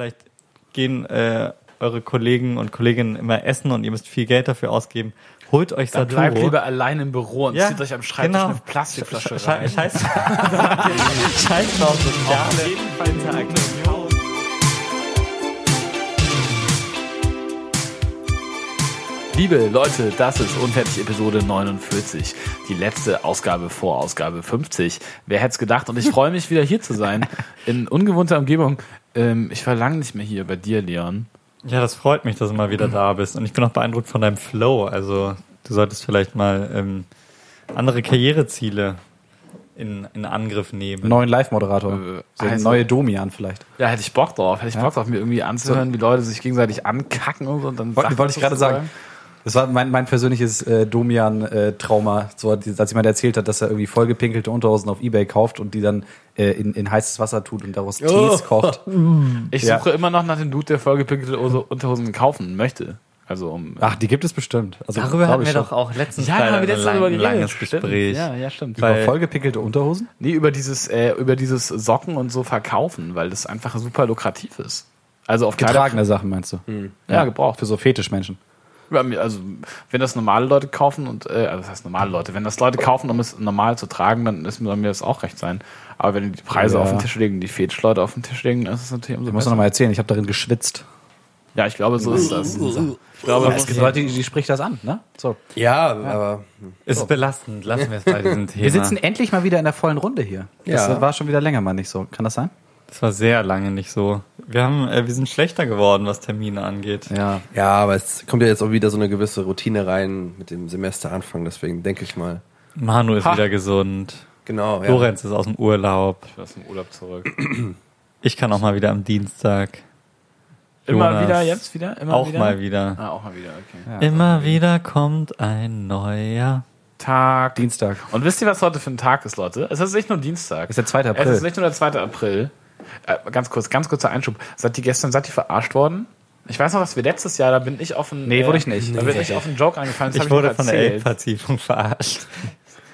vielleicht gehen äh, eure Kollegen und Kolleginnen immer essen und ihr müsst viel Geld dafür ausgeben. Holt euch Dann Saturo. bleibt lieber allein im Büro und Ja, zieht euch am Schreibtisch genau. eine Plastikflasche Sche- rein. Scheiß, scheiß drauf, soziale jeden Fall Interaktion. Liebe Leute, das ist Unfertig Episode 49, die letzte Ausgabe vor Ausgabe 50. Wer hätte es gedacht? Und ich freue mich wieder hier zu sein, in ungewohnter Umgebung. Ähm, ich war lange nicht mehr hier bei dir, Leon. Ja, das freut mich, dass du mal wieder da bist. Und ich bin auch beeindruckt von deinem Flow. Also, du solltest vielleicht mal ähm, andere Karriereziele in, in Angriff nehmen. Neuen Live-Moderator. Äh, so eine also- neue Domian vielleicht. Ja, hätte ich Bock drauf. Hätte ich Bock drauf, mir irgendwie anzuhören, wie Leute sich gegenseitig ankacken und so. Und dann Wollte, ich gerade sozusagen. sagen. Das war mein, mein persönliches äh, Domian-Trauma, so als jemand erzählt hat, dass er irgendwie vollgepinkelte Unterhosen auf Ebay kauft und die dann äh, in, in heißes Wasser tut und daraus Tees kocht. Ich Ja. suche immer noch nach dem Dude, der vollgepinkelte Ose- Unterhosen kaufen möchte. Also um. Ach, die gibt es bestimmt. Also, Darüber hatten ich wir schon. doch auch letztens ja, Freitag haben wir ein letztens lang- geredet. langes Stimmt. Gespräch. Ja, ja, stimmt. Über weil- vollgepinkelte Unterhosen? Nee, über dieses, äh, über dieses Socken und so verkaufen, weil das einfach super lukrativ ist. Also auf Kleider- Getragene Sachen meinst du? Ja, gebraucht. Für so Fetischmenschen. Ja, Also, wenn das normale Leute kaufen und, äh, also das heißt normale Leute, wenn das Leute kaufen, um es normal zu tragen, dann ist mir, soll mir das auch recht sein. Aber wenn die Preise Ja. auf den Tisch legen, die Fetischleute auf den Tisch legen, dann ist es natürlich umso Ich muss besser. noch mal erzählen, ich habe darin geschwitzt. Ja, ich glaube, so ist das. Ich glaube, Aber es gibt Leute, die, die spricht das an, ne? So. Ja, aber Ist belastend. Lassen wir es bei diesem Thema. Wir sitzen endlich mal wieder in der vollen Runde hier. Das Ja. war schon wieder länger mal nicht so. Kann das sein? Das war sehr lange nicht so. Wir haben, äh, wir sind schlechter geworden, was Termine angeht. Ja. ja, aber es kommt ja jetzt auch wieder so eine gewisse Routine rein mit dem Semesteranfang, deswegen denke ich mal. Manu ist Ha. wieder gesund. Genau, ja. Lorenz ist aus dem Urlaub. ich bin aus dem Urlaub zurück. Ich kann auch mal wieder am Dienstag. Immer Jonas wieder, jetzt wieder? Immer auch wieder? mal wieder. Ah, auch mal wieder, okay. Ja. Immer wieder kommt ein neuer. Tag. Dienstag. Und wisst ihr, was heute für ein Tag ist, Leute? Es ist nicht nur Dienstag. Ist der 2. Es ist April. nicht nur der 2. April. Äh, ganz kurz, ganz kurzer Einschub. Seid ihr gestern, seid ihr verarscht worden? Ich weiß noch, dass wir letztes Jahr, da bin ich auf einen. Nee, wurde ich nicht. Da bin ich auf einen Joke hab Ich wurde noch von der. Elbvertiefung verarscht.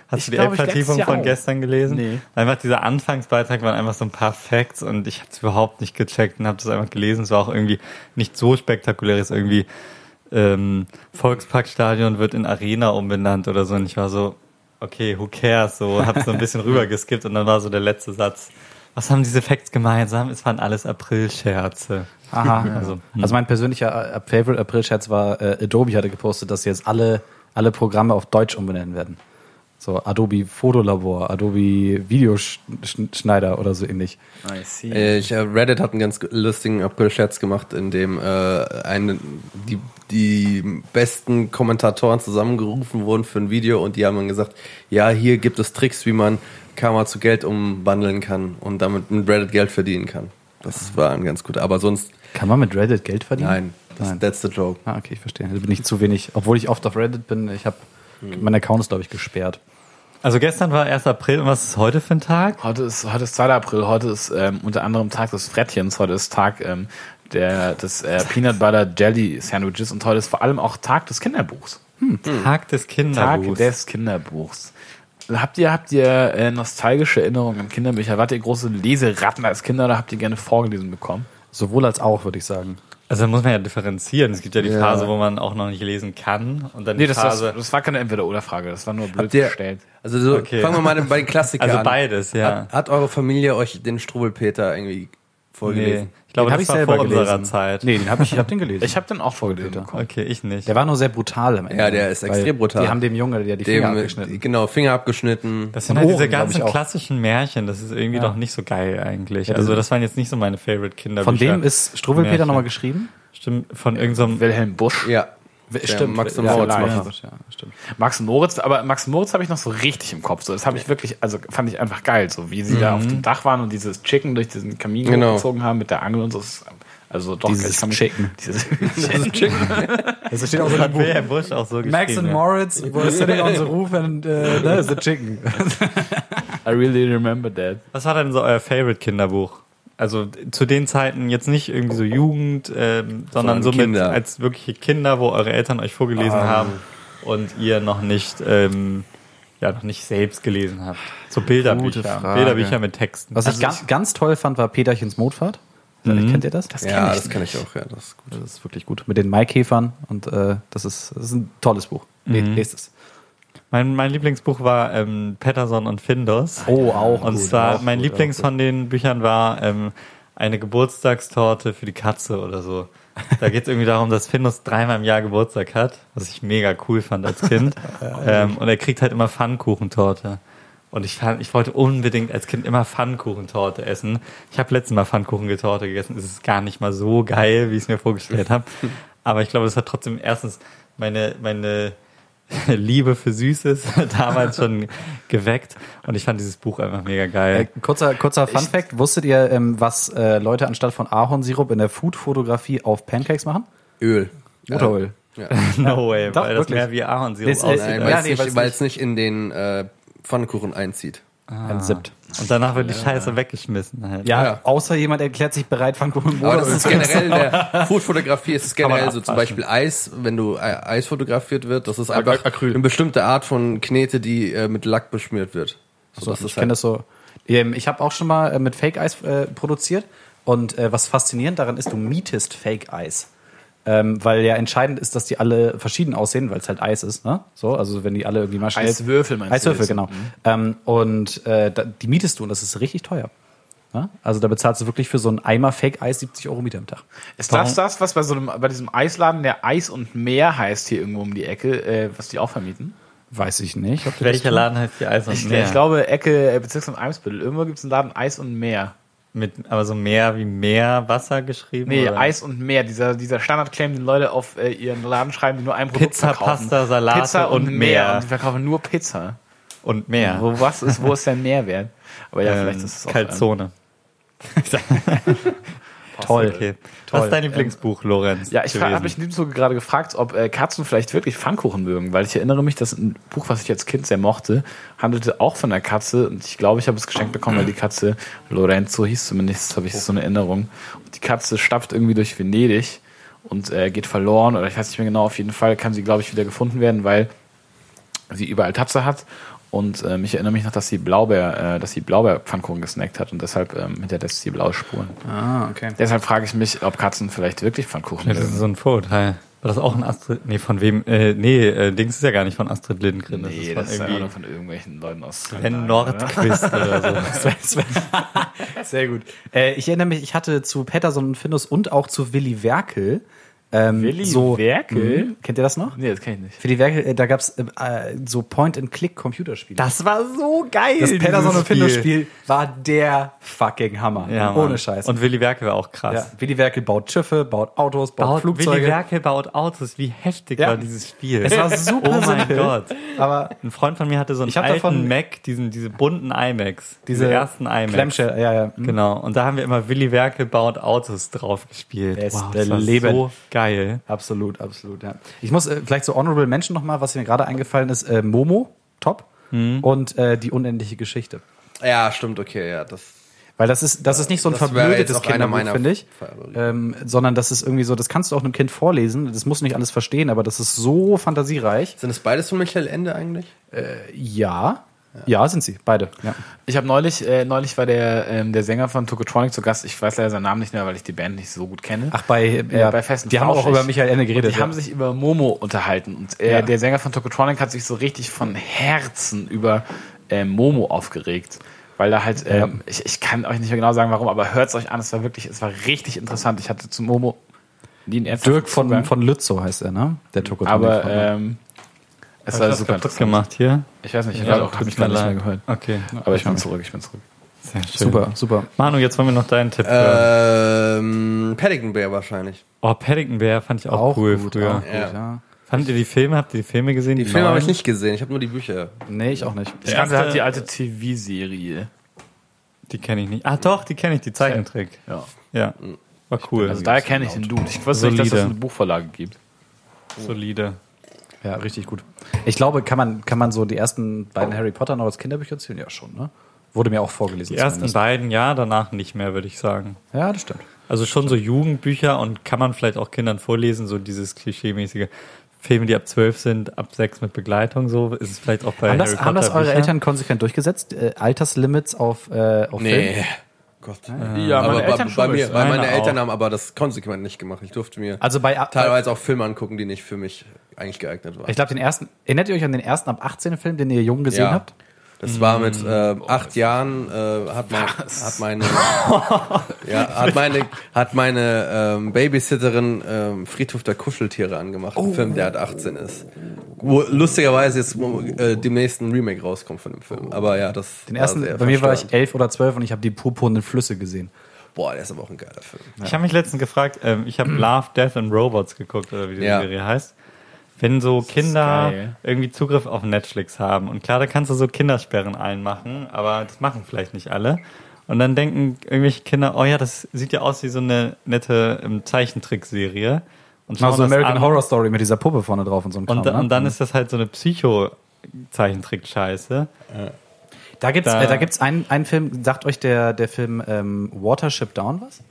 Hast Ich du die ich Elbvertiefung von auch. gestern gelesen? Nee. Einfach dieser Anfangsbeitrag waren einfach so ein paar Facts und ich habe es überhaupt nicht gecheckt und habe das einfach gelesen. Es war auch irgendwie nicht so spektakulär. Es ist irgendwie ähm, Volksparkstadion wird in Arena umbenannt oder so. Und ich war so, okay, who cares? So, hab so ein bisschen rübergeskippt und dann war so der letzte Satz. Was haben diese Facts gemeinsam? Es waren alles April-Scherze. Aha. Also, hm. also mein persönlicher äh, Favorite April-Scherz war, äh, Adobe hatte gepostet, dass sie jetzt alle, alle Programme auf Deutsch umbenennen werden. So Adobe Fotolabor, Adobe Videoschneider oder so ähnlich. I see. Äh, Ich, äh, Reddit hat einen ganz lustigen April-Scherz gemacht, in dem äh, eine, die, die besten Kommentatoren zusammengerufen wurden für ein Video und die haben dann gesagt, ja, hier gibt es Tricks, wie man Karma zu Geld umwandeln kann und damit mit Reddit Geld verdienen kann. Das war ein ganz guter. Aber sonst, Kann man mit Reddit Geld verdienen? nein, das, Nein. that's the joke. Ah, okay, ich verstehe. Da bin ich zu wenig, obwohl ich oft auf Reddit bin. Ich habe mein Account ist glaube ich gesperrt. Also gestern war 1. April und was ist heute für ein Tag? Heute ist, heute ist 2. April, heute ist ähm, unter anderem Tag des Frettchens, heute ist Tag ähm, der, des äh, Peanut Butter Jelly Sandwiches und heute ist vor allem auch Tag des Kinderbuchs. Tag des Tag Kinderbuchs. des Kinderbuchs. Habt ihr, habt ihr äh, nostalgische Erinnerungen an Kinderbücher? Wart ihr große Leseratten als Kinder oder habt ihr gerne vorgelesen bekommen? Sowohl als auch, würde ich sagen. Also da muss man ja differenzieren. Es gibt ja die Ja. Phase, wo man auch noch nicht lesen kann. Und dann Nee, die das, das, Phase. das war keine Entweder-Oder-Frage, das war nur blöd ihr, gestellt. also so, Okay. fangen wir mal bei den Klassikern Also an. beides, ja. Hat, hat eure Familie euch den Struwelpeter irgendwie nee. vorgelesen? Ich glaube, Den hab das ich war selber vor unserer gelesen. Zeit. Nee, den habe ich, ich hab den gelesen. Ich habe den auch vorgelesen bekommen. Okay, ich nicht. der war nur sehr brutal am Ende. Ja, der ist extrem brutal. Die haben dem Junge ja die Finger Dem, abgeschnitten. genau, Finger abgeschnitten. das sind halt diese Ohren, glaub ganzen klassischen Märchen. Das ist irgendwie Ja. doch nicht so geil eigentlich. Also diese- das waren jetzt nicht so meine Favorite Kinderbücher. Von wem ist Struwwelpeter nochmal geschrieben? Stimmt, von irgendeinem... Wilhelm Busch. ja. Stimmt, Max und Moritz ja, machen. ja, stimmt. Max und Moritz, aber Max und Moritz habe ich noch so richtig im Kopf. So, das habe ich wirklich, also fand ich einfach geil, so wie sie da auf dem Dach waren und dieses Chicken durch diesen Kamin Genau. gezogen haben mit der Angel und so. Also doch, Dieses ich kann mich- Chicken. Dieses Das steht auch so hat Wilhelm Busch auch so Max and ja. Moritz were sitting on the roof and uh, the chicken. I really remember that. Was war denn so euer Favorite Kinderbuch? Also zu den Zeiten jetzt nicht irgendwie so Jugend, ähm, sondern so mit als wirkliche Kinder, wo eure Eltern euch vorgelesen haben und ihr noch nicht, ähm, ja, noch nicht selbst gelesen habt. So Bilderbücher. Frage. Bilderbücher mit Texten. Was ich ganz, ganz toll fand, war Peterchens Mondfahrt. Kennt ihr das? Das Ja, kenn ich das kann ich auch, ja. Das ist gut. Das ist wirklich gut. Mit den Maikäfern und äh, das, ist, das ist ein tolles Buch. Le- Lest es. Mein, mein Lieblingsbuch war ähm, Patterson und Findus. Oh, auch Und gut, zwar, auch mein gut, Lieblings von den Büchern war ähm, eine Geburtstagstorte für die Katze oder so. Da geht es irgendwie darum, dass Findus dreimal im Jahr Geburtstag hat, was ich mega cool fand als Kind. ähm, und er kriegt halt immer Pfannkuchentorte. Und ich, fand, ich wollte unbedingt als Kind immer Pfannkuchentorte essen. Ich habe letztes Mal Pfannkuchentorte gegessen. Es ist gar nicht mal so geil, wie ich es mir vorgestellt habe. Aber ich glaube, es hat trotzdem erstens meine, meine Liebe für Süßes damals schon geweckt. Und ich fand dieses Buch einfach mega Äh, geil. kurzer kurzer Fun Fact. Wusstet ihr, ähm, was äh, Leute anstatt von Ahornsirup in der Food-Fotografie auf Pancakes machen? Öl. Motoröl. Ja. No way, Doch, weil das wirklich. mehr wie Ahornsirup Das aussieht. Weil es nicht, weil es nicht in den äh, Pfannkuchen einzieht. Entsippt. Und danach wird die Scheiße weggeschmissen halt. Ja, Ja. außer jemand erklärt sich bereit, Pfannkuchen mit Aber das ist generell in der Food-Fotografie, ist es generell so zum. Beispiel Eis, wenn du äh, Eis fotografiert wird, das ist einfach Acryl. eine bestimmte Art von Knete, die äh, mit Lack beschmiert wird. So, So, das ich kenne halt, das so. Ähm, Ich habe auch schon mal äh, mit Fake-Eis äh, produziert und äh, was faszinierend daran ist, du mietest Fake-Eis. Ähm, weil ja entscheidend ist, dass die alle verschieden aussehen, weil es halt Eis ist, ne? So, also wenn die alle irgendwie mal schnell. Eiswürfel meinst du Eiswürfel, genau. Ähm, und äh, da, die mietest du und das ist richtig teuer. Ne? Also da bezahlst du wirklich für so einen Eimer Fake-Eis 70 Euro Miete am Tag. Ist das das, was bei so einem, bei diesem Eisladen, der Eis und Meer heißt hier irgendwo um die Ecke, äh, was die auch vermieten? Weiß ich nicht. Welcher Laden heißt die Eis und Ich, Meer? ich glaube, Ecke, äh, Bezirksamt Eimsbüttel. Irgendwo gibt es einen Laden Eis und Meer. Mit, aber so Meer wie Meerwasser geschrieben? Nee, oder? Eis und Meer. Dieser, dieser Standardclaim, den Leute auf äh, ihren Laden schreiben, die nur ein Produkt Pizza, verkaufen. Pasta, Salate Pizza und, und Meer. Meer. Und die verkaufen nur Pizza. Und Meer. Wo, was ist, wo ist der Mehrwert? Aber ja, vielleicht ähm, ist es auch... Calzone. Toll. Okay. Toll. Was ist dein Lieblingsbuch, Lorenz? Ja, ich habe mich in diesem Zuge gerade gefragt, ob äh, Katzen vielleicht wirklich Pfannkuchen mögen, weil ich erinnere mich, dass ein Buch, was ich als Kind sehr mochte, handelte auch von einer Katze und ich glaube, ich habe es geschenkt bekommen, weil die Katze Lorenzo hieß zumindest, habe ich so eine Erinnerung. Und die Katze stapft irgendwie durch Venedig und äh, geht verloren oder ich weiß nicht mehr genau, auf jeden Fall kann sie, glaube ich, wieder gefunden werden, weil sie überall Tatze hat und ähm, ich erinnere mich noch, dass sie Blaubeer, äh, dass sie Blaubeerpfannkuchen gesnackt hat und deshalb ähm, hinterlässt sie blaue Spuren. Ah, okay. Deshalb frage ich mich, ob Katzen vielleicht wirklich Pfannkuchen Das ist so ein Vorurteil. War das auch ein Astrid? Nee, von wem? Äh, nee, äh, Dings ist ja gar nicht von Astrid Lindgren. Das Nee, ist das von ist einfach irgendwie nur von irgendwelchen Leuten aus. Sven Nordquist oder so. Sehr gut. Äh, ich erinnere mich, ich hatte zu Patterson und Findus und auch zu Willy Werkel. Ähm, Willy so, Werkel? Mhm. Kennt ihr das noch? Nee, das kann ich nicht. Willy Werkel, äh, da gab's äh, äh, so Point-and-Click-Computerspiele. Das war so geil. Das Patterson dieses und Findus Spiel war der fucking Hammer. Ja, Mann. Ohne Scheiß. Und Willy Werke war auch krass. ja, Willy Werkel baut Schiffe, baut Autos, baut, Baut, Flugzeuge. Willy Werke baut Autos. Wie heftig Ja. war dieses Spiel? Es war super Oh mein. Gott. Aber Ein Freund von mir hatte so einen Ich alten davon- Mac, diesen, diese bunten iMacs. Diese, diese ersten iMacs. Clamshell, ja, ja. Mhm. Genau. Und da haben wir immer Willy Werke baut Autos drauf gespielt. Beste das war Leben. so geil. Absolut, absolut, ja. Ich muss äh, vielleicht so Honorable Mention nochmal, was mir gerade eingefallen ist, äh, Momo, top. Mhm. Und äh, die unendliche Geschichte. ja, stimmt, okay, ja. Das, Weil das ist, das ist nicht so ein Das verblödetes Kinderbuch, finde ich. Ähm, sondern das ist irgendwie so, das kannst du auch einem Kind vorlesen. Das muss nicht alles verstehen, aber das ist so fantasiereich. sind es beides von Michael Ende eigentlich? Ja. Ja, sind sie, beide. Ja. Ich habe neulich, äh, neulich war der, ähm, der Sänger von Tokotronic zu Gast. Ich weiß leider seinen Namen nicht mehr, weil ich die Band nicht so gut kenne. Ach, bei, ja, bei Festen Die haben auch über Michael Ende geredet. Die ja. haben sich über Momo unterhalten und äh, der Sänger von Tokotronic hat sich so richtig von Herzen über äh, Momo aufgeregt. Weil da halt, ähm, ich, ich kann euch nicht mehr genau sagen, warum, aber hört es euch an, es war wirklich, es war richtig interessant. Ich hatte zu Momo Dirk von, von Lützow heißt er, ne? Der Tokotronic. aber ähm, es war super kaputt gemacht hier? Ich weiß nicht, ich Ja, habe mich gar nicht mehr gehört. Okay. Aber ich bin zurück, ich bin zurück. Sehr schön. super, super. Manu, jetzt wollen wir noch deinen Tipp hören. Ähm, Paddington Bear wahrscheinlich. Oh, Paddington Bear fand ich auch, cool gut, früher. auch gut, Ja. ja. Fandet ihr die Filme? Habt ihr die Filme gesehen? Die Filme habe ich nicht gesehen, ich habe nur die Bücher. Nee, ich auch nicht. Ich Der kannte erste- halt die alte TV-Serie. Die kenne ich nicht. Ah, doch, die kenne ich, die Zeichentrick. Ja. Ja. War cool. Also daher kenne ich den Dude. Ich wusste nicht, dass es eine Buchvorlage gibt. Solide. Ja, richtig gut. Ich glaube, kann man, kann man so die ersten beiden Harry Potter noch als Kinderbücher zählen? Ja, schon, ne? Wurde mir auch vorgelesen. Die ersten zumindest. beiden, ja, danach nicht mehr, würde ich sagen. Ja, das stimmt. Also schon so Jugendbücher und kann man vielleicht auch Kindern vorlesen, so dieses klischeemäßige Filme, die ab zwölf sind, ab sechs mit Begleitung, so ist es vielleicht auch bei Haben Harry das, haben das Potter eure Bücher. Eltern konsequent durchgesetzt? Äh, Alterslimits auf, äh, auf Film? Gott. Ja, aber meine bei, Eltern bei mir, weil meine Meine Eltern auch. haben aber das konsequent nicht gemacht. Ich durfte mir Also bei teilweise auch Filme angucken, die nicht für mich eigentlich geeignet waren. Ich glaube, den ersten, erinnert ihr euch an den ersten ab 18 Film, den ihr jung gesehen Ja. habt? Das war mit äh, acht Jahren äh, hat, mein, hat meine ja, hat meine hat meine ähm, Babysitterin ähm, Friedhof der Kuscheltiere angemacht, ein Film, der halt 18 ist. Wo lustigerweise jetzt äh, demnächst ein Remake rauskommt von dem Film. Aber ja, das Den ersten, sehr bei mir war ich verstörend. elf oder zwölf und ich habe die purpurnen Flüsse gesehen. Boah, der ist aber auch ein geiler Film. Ich habe mich letztens gefragt, ähm, ich habe Love, Death and Robots geguckt, oder wie die Ja. Serie heißt. Wenn so Kinder irgendwie Zugriff auf Netflix haben und klar, da kannst du so Kindersperren einmachen, aber das machen vielleicht nicht alle. Und dann denken irgendwelche Kinder, oh ja, das sieht ja aus wie so eine nette ähm, Zeichentrickserie. Und Also das American an. Horror Story mit dieser Puppe vorne drauf und so ein Kram. Und, ne? und dann ist das halt so eine Psycho-Zeichentrick-Scheiße. da gibt's, da- äh, da gibt's einen, einen Film, sagt euch der, der Film ähm, Watership Down was?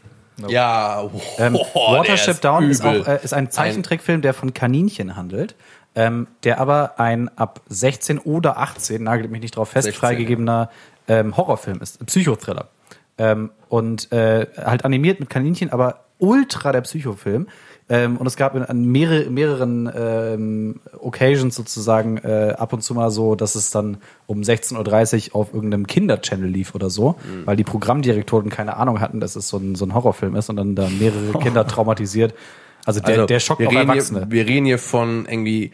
Ja, Ähm, boah, der Watership ist Down ist, auch, äh, ist ein Zeichentrickfilm, der von Kaninchen handelt, ähm, der aber ein ab 16 oder 18, nagelt mich nicht drauf fest, 16, freigegebener ähm, Horrorfilm ist, ein Psychothriller. Ähm, und äh, halt animiert mit Kaninchen, aber ultra der Psychofilm. Ähm, und es gab in, an mehrere, mehreren ähm, Occasions sozusagen äh, ab und zu mal so, dass es dann um 16.30 Uhr auf irgendeinem Kinderchannel lief oder so, Mhm. weil die Programmdirektoren keine Ahnung hatten, dass es so ein, so ein Horrorfilm ist und dann da mehrere Kinder traumatisiert. Also der, Also, der auch reden Erwachsene. Hier, wir reden hier von irgendwie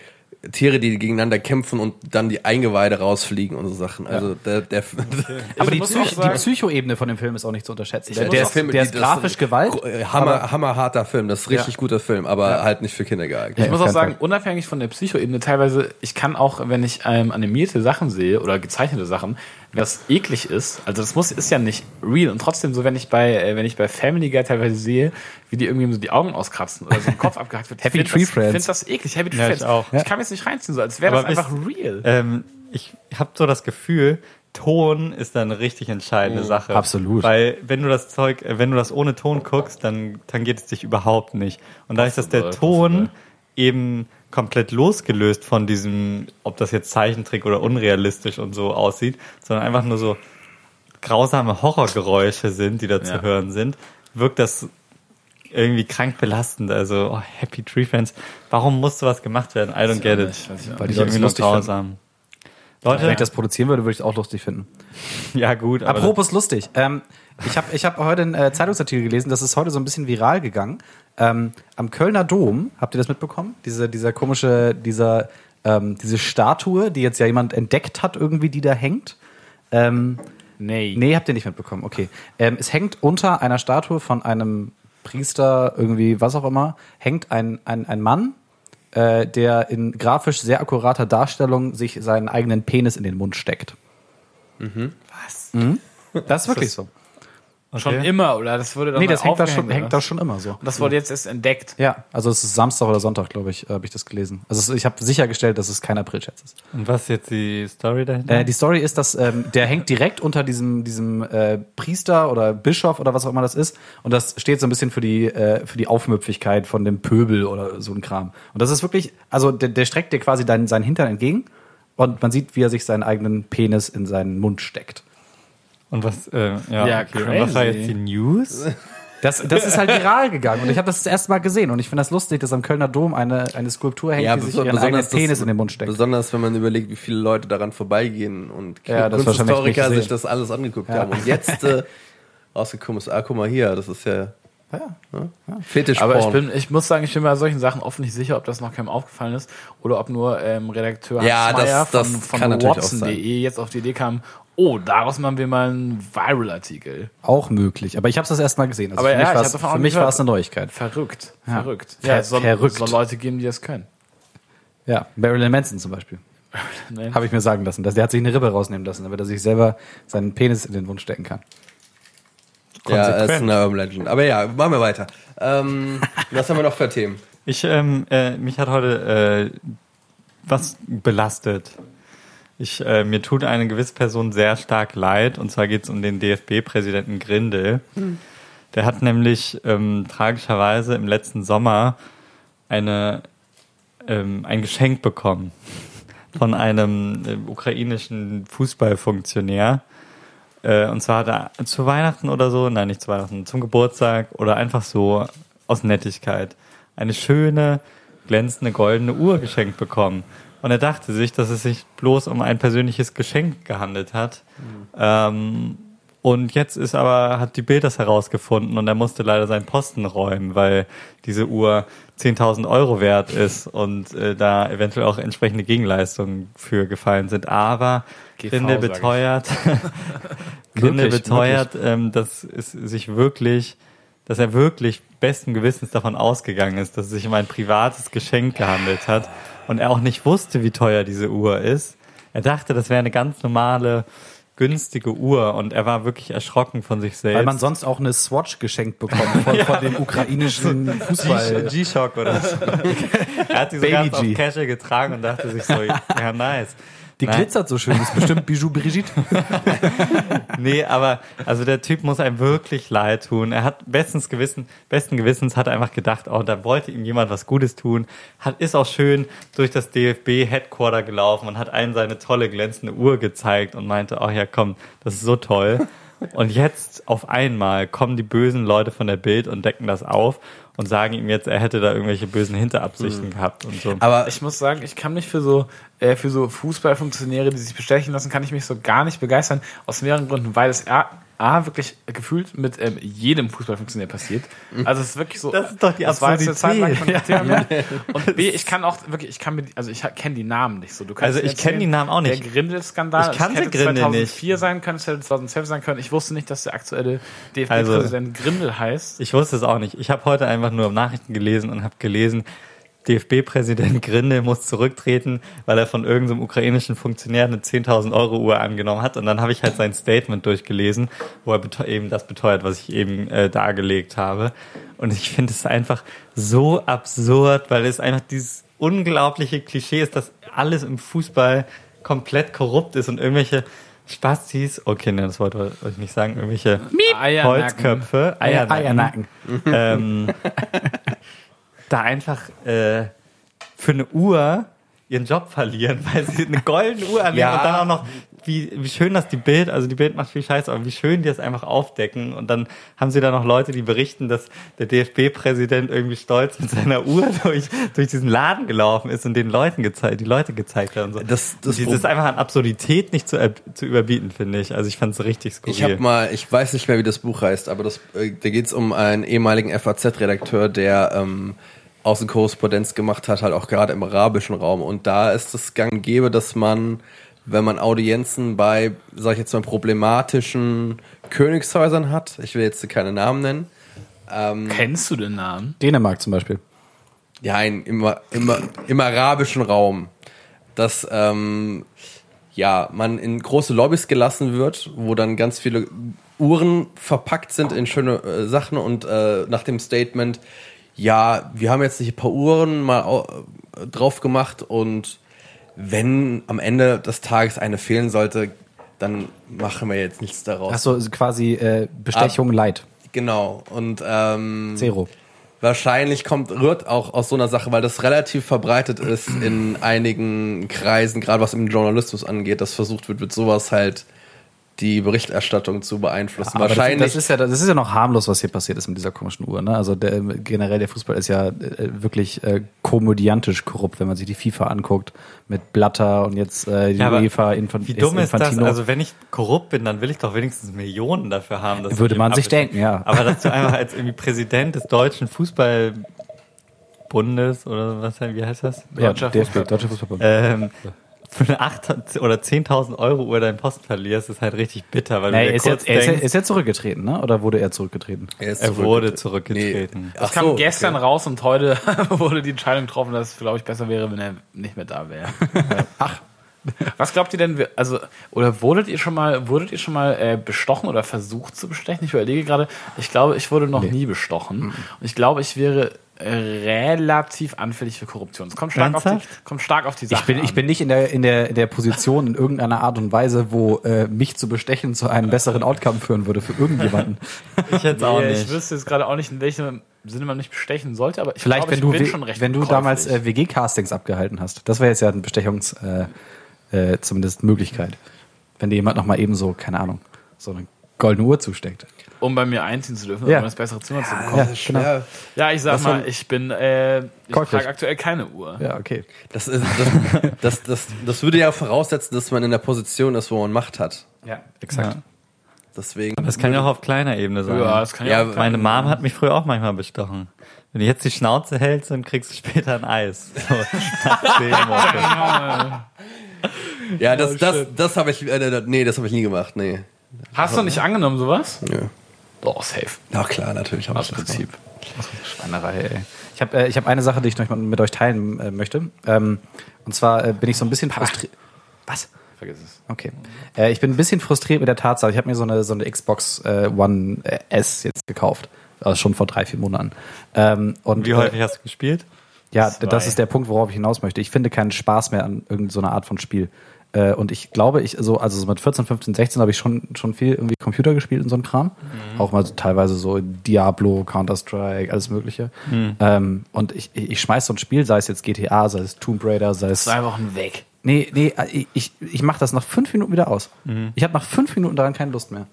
Tiere, die gegeneinander kämpfen und dann die Eingeweide rausfliegen und so Sachen. Also der, der, aber die, muss auch Psych die Psychoebene von dem Film ist auch nicht zu unterschätzen. Der, der, ist, Filme, der die- ist das grafisch Gewalt. Äh, Hammer, hammerharter Film, das ist ein richtig Ja. guter Film, aber halt nicht für Kinder geeignet. Ich muss auch sagen, Fall. unabhängig von der Psychoebene, teilweise, ich kann auch, wenn ich ähm, animierte Sachen sehe oder gezeichnete Sachen, das eklig ist, also das muss, ist ja nicht real und trotzdem so, wenn ich bei, äh, wenn ich bei Family Guy teilweise sehe, wie die irgendwie so die Augen auskratzen oder so ein Kopf abgehackt wird. Happy ich Tree das, Friends. Ich finde das eklig. Happy Tree Ja, ich Friends. auch. Ich kann mir jetzt nicht reinziehen, so als wäre das einfach wisst- real. Ähm, ich habe so das Gefühl, Ton ist da eine richtig entscheidende Sache. absolut. Weil wenn du das Zeug, äh, wenn du das ohne Ton guckst, dann tangiert es dich überhaupt nicht. Und dadurch, dass der Possible, Ton eben komplett losgelöst von diesem, ob das jetzt Zeichentrick oder unrealistisch und so aussieht, sondern einfach nur so grausame Horrorgeräusche sind, die da zu Ja. hören sind, wirkt das irgendwie krank belastend. Also, oh, Happy Tree Friends, warum muss sowas gemacht werden? I don't get it. Weil die nur lustig grausam. Wenn Leute, ich das produzieren würde, würde ich es auch lustig finden. ja gut, Apropos lustig. Ähm, ich habe ich hab heute einen äh, Zeitungsartikel gelesen, das ist heute so ein bisschen viral gegangen. Ähm, am Kölner Dom, habt ihr das mitbekommen? Diese, dieser komische, dieser, ähm, diese Statue, die jetzt ja jemand entdeckt hat, irgendwie, die da hängt. Ähm, Nee. Nee, habt ihr nicht mitbekommen. Okay. Ähm, es hängt unter einer Statue von einem Priester, irgendwie, was auch immer, hängt ein, ein, ein Mann, äh, der in grafisch sehr akkurater Darstellung sich seinen eigenen Penis in den Mund steckt. Was? Mhm. Das ist wirklich so. Schon Okay. immer, oder? Das wurde dann Nee, das hängt da, schon, hängt da schon immer so. Und das wurde jetzt erst entdeckt. Ja, also es ist Samstag oder Sonntag, glaube ich, äh, habe ich das gelesen. Also ich habe sichergestellt, dass es kein Aprilscherz ist. Und was ist jetzt die Story dahinter? Äh, die Story ist, dass ähm, der hängt direkt unter diesem, diesem äh, Priester oder Bischof oder was auch immer das ist. Und das steht so ein bisschen für die, äh, für die Aufmüpfigkeit von dem Pöbel oder so ein Kram. Und das ist wirklich, also der, der streckt dir quasi deinen, seinen Hintern entgegen und man sieht, wie er sich seinen eigenen Penis in seinen Mund steckt. Und was, äh, ja, Ja, okay. Und was war jetzt die News? Das, das ist halt viral gegangen und ich habe das das erste Mal gesehen und ich finde das lustig, dass am Kölner Dom eine, eine Skulptur hängt, die sich ihren eigenen das- Penis in den Mund steckt. Besonders wenn man überlegt, wie viele Leute daran vorbeigehen und Ja, das Kunsthistoriker sich das alles angeguckt haben. Und jetzt äh, rausgekommen ist, ah, guck mal hier, das ist ja, Ja. ne? Fetischporn. Aber ich bin, ich muss sagen, ich bin bei solchen Sachen oft nicht sicher, ob das noch keinem aufgefallen ist oder ob nur ähm, Redakteur Ja, Hans Meyer das- das von, von Watson.de jetzt auf die Idee kam, oh, daraus machen wir mal einen Viral-Artikel. Auch möglich, aber ich habe es das erste Mal gesehen. Also Aber für ja, mich auch für mich war es eine Neuigkeit. Verrückt, Ja. verrückt. Ver- es soll, verrückt. soll Leute geben, die das können. Ja, Marilyn Manson zum Beispiel. Habe ich mir sagen lassen. dass Der hat sich eine Rippe rausnehmen lassen, damit er sich selber seinen Penis in den Mund stecken kann. Ja, konsequent. ist eine Urban Legend. Aber ja, machen wir weiter. Ähm, was haben wir noch für Themen? Ich, ähm, äh, mich hat heute äh, was belastet. Ich, äh, mir tut eine gewisse Person sehr stark leid, und zwar geht es um den DFB-Präsidenten Grindel. Der hat nämlich ähm, tragischerweise im letzten Sommer eine, ähm, ein Geschenk bekommen von einem äh, ukrainischen Fußballfunktionär. Äh, und zwar hat er zu Weihnachten oder so, nein, nicht zu Weihnachten, zum Geburtstag oder einfach so aus Nettigkeit eine schöne, glänzende goldene Uhr geschenkt bekommen. Und er dachte sich, dass es sich bloß um ein persönliches Geschenk gehandelt hat. Ähm, und jetzt ist aber, hat die Bild das herausgefunden und er musste leider seinen Posten räumen, weil diese Uhr 10.000 Euro wert ist und äh, da eventuell auch entsprechende Gegenleistungen für gefallen sind. Aber Grinde beteuert, Grinde Wirklich, beteuert, ähm, dass es sich wirklich, dass er wirklich besten Gewissens davon ausgegangen ist, dass es sich um ein privates Geschenk gehandelt hat und er auch nicht wusste, wie teuer diese Uhr ist. Er dachte, das wäre eine ganz normale, günstige Uhr und er war wirklich erschrocken von sich selbst. Weil man sonst auch eine Swatch geschenkt bekommt von, von dem ukrainischen Fußball. G-Shock oder so. er hat die so Baby ganz G. auf Casual getragen und dachte sich so, ja nice. Die Nein. glitzert so schön, das ist bestimmt Bijou Brigitte. Nee, aber also der Typ muss einem wirklich leid tun. Er hat bestens Gewissen, besten Gewissens hat einfach gedacht, oh, da wollte ihm jemand was Gutes tun. Hat ist auch schön durch das DFB Headquarter gelaufen und hat allen seine tolle glänzende Uhr gezeigt und meinte, oh ja, komm, das ist so toll. Und jetzt auf einmal kommen die bösen Leute von der Bild und decken das auf und sagen ihm jetzt, er hätte da irgendwelche bösen Hinterabsichten gehabt und so. Aber Ich muss sagen, ich kann mich für so, äh, für so Fußballfunktionäre, die sich bestechen lassen, kann ich mich so gar nicht begeistern. Aus mehreren Gründen, weil es A, wirklich gefühlt mit ähm, jedem Fußballfunktionär passiert. Also es ist wirklich so. Das ist doch die eine Zeit lang ein Thema. Und B, ich kann auch wirklich, ich kann mir, also ich kenne die Namen nicht so. Du kannst Also ich kenn erzählen, die Namen auch nicht. Der Grindel-Skandal. Ich kannte es hätte Grindel 2004 sein können, es hätte 2012 sein können. Ich wusste nicht, dass der aktuelle Also- DFB-Präsident Grindel heißt. Ich wusste es auch nicht. Ich habe heute einfach nur Nachrichten gelesen und habe gelesen, DFB-Präsident Grindel muss zurücktreten, weil er von irgendeinem ukrainischen Funktionär eine 10.000 Euro Uhr angenommen hat. Und dann habe ich halt sein Statement durchgelesen, wo er eben das beteuert, was ich eben äh, dargelegt habe. Und ich finde es einfach so absurd, weil es einfach dieses unglaubliche Klischee ist, dass alles im Fußball komplett korrupt ist und irgendwelche Spastis, okay, ne, das Wort wollte ich nicht sagen, irgendwelche Eiernacken. Holzköpfe, Eiernacken, Eiernacken. ähm, da einfach äh, für eine Uhr ihren Job verlieren, weil sie eine goldene Uhr annehmen Ja. und dann auch noch, wie, wie schön das die Bild, also die Bild macht viel Scheiße, aber wie schön die das einfach aufdecken und dann haben sie da noch Leute, die berichten, dass der DFB-Präsident irgendwie stolz mit seiner Uhr durch, durch diesen Laden gelaufen ist und den Leuten gezeigt, die Leute gezeigt hat und so. Das- das dieses Pro- einfach an Absurdität nicht zu, zu überbieten, finde ich. Also ich fand es richtig skurril. Ich habe mal, ich weiß nicht mehr, wie das Buch heißt, aber das, äh, da geht's um einen ehemaligen FAZ-Redakteur, der ähm, Außenkorrespondenz gemacht hat, halt auch gerade im arabischen Raum. Und da ist es gang und gäbe, dass man, wenn man Audienzen bei, sag ich jetzt mal, problematischen Königshäusern hat, ich will jetzt keine Namen nennen, ähm, Kennst du den Namen? Dänemark zum Beispiel. ja, im, im, im, im arabischen Raum, dass ähm, ja, man in große Lobbys gelassen wird, wo dann ganz viele Uhren verpackt sind in schöne äh, Sachen und äh, nach dem Statement, ja, wir haben jetzt nicht ein paar Uhren mal au- drauf gemacht und wenn am Ende des Tages eine fehlen sollte, dann machen wir jetzt nichts daraus. Achso, quasi äh, Bestechung light. Genau. Und ähm, Zero. Wahrscheinlich kommt, rührt auch aus so einer Sache, weil das relativ verbreitet ist in einigen Kreisen, gerade was im Journalismus angeht, dass versucht wird, mit sowas halt die Berichterstattung zu beeinflussen. Aber Wahrscheinlich. Das, das, ist ja, das ist ja noch harmlos, was hier passiert ist mit dieser komischen Uhr. Ne? Also der, generell der Fußball ist ja äh, wirklich äh, komödiantisch korrupt, wenn man sich die FIFA anguckt mit Blatter und jetzt äh, die Ja, UEFA Infant Wie dumm ist das? Infantino. Also wenn ich korrupt bin, dann will ich doch wenigstens Millionen dafür haben. dass Würde man sich denken, ja. Aber dass du einfach als irgendwie Präsident des deutschen Fußballbundes oder was, wie heißt das? ja, Deutscher Fußballbund. Ähm, für eine 8 oder 10.000 Euro Uhr deinen Posten verlierst, ist halt richtig bitter, weil Nee, du dir ist, kurz jetzt, er ist, denkst, ist er zurückgetreten, ne? Oder wurde er zurückgetreten? er, ist er wurde zurückgetreten. Nee. Das kam so, gestern okay. raus und heute wurde die Entscheidung getroffen, dass es, glaube ich, besser wäre, wenn er nicht mehr da wäre. Ach. Was glaubt ihr denn, also, oder wurdet ihr schon mal, wurdet ihr schon mal äh, bestochen oder versucht zu bestechen? Ich überlege gerade, ich glaube, ich wurde noch nie bestochen. Und ich glaube, ich wäre relativ anfällig für Korruption. Es kommt stark, auf die, kommt stark auf die Sache Ich bin, ich an. bin nicht in der, in, der, in der Position in irgendeiner Art und Weise, wo äh, mich zu bestechen zu einem besseren Outcome führen würde für irgendjemanden. Ich jetzt auch Nee, nicht. Ich wüsste jetzt gerade auch nicht, in welchem Sinne man mich bestechen sollte, aber ich Vielleicht, glaube, wenn ich du, bin schon recht wenn du käuflich. damals äh, WG-Castings abgehalten hast. Das wäre jetzt ja eine Bestechungs, äh, äh, zumindest Möglichkeit. Wenn dir jemand noch mal eben so, keine Ahnung, so eine goldene Uhr zusteckt. Um bei mir einziehen zu dürfen, Ja. um das bessere Zimmer zu bekommen. Ja, Das genau. Ja, ich sag Was mal, ich bin, äh, ich trage aktuell keine Uhr. Ja, okay. Das, ist, das, das, das, das würde ja voraussetzen, dass man in der Position ist, wo man Macht hat. Ja, exakt. Ja. Deswegen. Das kann ja auch auf kleiner Ebene sein. Ja, das kann ja, Ja, auch Meine Mom hat mich früher auch manchmal bestochen. Wenn du jetzt die Schnauze hältst, dann kriegst du später ein Eis. So, Wochen. ja, das, das, das habe ich, äh, nee, das habe ich nie gemacht, nee. Hast du nicht angenommen, sowas? Nö. Doch, safe. Na klar, natürlich habe Aus ich das Prinzip. Schweinerei, ey. Ich habe äh, ich hab eine Sache, die ich noch mit euch teilen äh, möchte. Ähm, und zwar äh, bin ich so ein bisschen frustriert. Was? Vergiss es. Okay. Äh, ich bin ein bisschen frustriert mit der Tatsache. Ich habe mir so eine, so eine Xbox äh, One äh, S jetzt gekauft. Also schon vor drei, vier Monaten. Ähm, und Wie äh, häufig hast du gespielt? Ja, Zwei. das ist der Punkt, worauf ich hinaus möchte. Ich finde keinen Spaß mehr an irgendeiner Art von Spiel. Äh, und ich glaube, ich so, also so mit 14, 15, 16 habe ich schon, schon viel irgendwie Computer gespielt und so ein Kram. Auch mal so teilweise so Diablo, Counter-Strike, alles Mögliche. Ähm, und ich, ich schmeiß so ein Spiel, sei es jetzt GTA, sei es Tomb Raider, sei es. Zwei Wochen weg. Nee, nee, äh, ich, ich mache das nach fünf Minuten wieder aus. Ich habe nach fünf Minuten daran keine Lust mehr.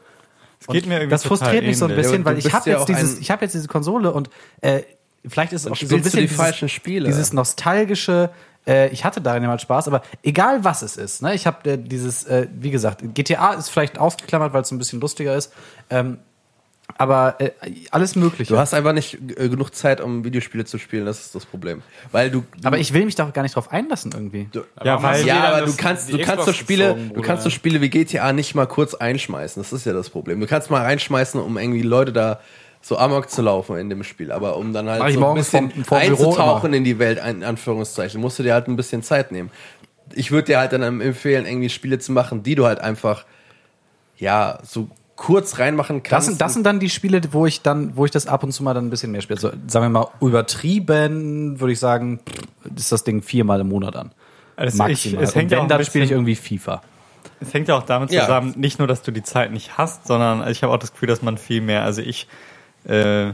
Es geht mir irgendwie Das frustriert mich so ein bisschen, weil ich habe ja jetzt, dieses, ich hab jetzt diese Konsole und äh, vielleicht ist es auch so ein bisschen die dieses, falschen Spiele. dieses nostalgische. Äh, ich hatte darin mal Spaß, aber egal was es ist, ne, ich habe äh, dieses, äh, wie gesagt, GTA ist vielleicht ausgeklammert, weil es ein bisschen lustiger ist. Ähm, aber äh, alles Mögliche. Du hast einfach nicht äh, genug Zeit, um Videospiele zu spielen, das ist das Problem. Weil du. du aber ich will mich da auch gar nicht drauf einlassen irgendwie. Du, Ja, weil- ja, aber du kannst, du kannst so Spiele, gezogen, du kannst so Spiele wie GTA nicht mal kurz einschmeißen. Das ist ja das Problem. Du kannst mal reinschmeißen, um irgendwie Leute da so amok zu laufen in dem Spiel. Aber um dann halt Mach ich so ein bisschen vom- vom einzutauchen in die Welt, in Anführungszeichen, musst du dir halt ein bisschen Zeit nehmen. Ich würde dir halt dann empfehlen, irgendwie Spiele zu machen, die du halt einfach, ja, so kurz reinmachen Das kannst. sind, das sind dann die Spiele, wo ich dann, wo ich das ab und zu mal dann ein bisschen mehr spiele. Also, sagen wir mal, übertrieben, würde ich sagen, ist das Ding viermal im Monat an. Also ich- Maximal. es hängt und ja wenn, dann spiele ich irgendwie FIFA. Es hängt ja auch damit Ja. zusammen, nicht nur, dass du die Zeit nicht hast, sondern ich habe auch das Gefühl, dass man viel mehr, also ich äh,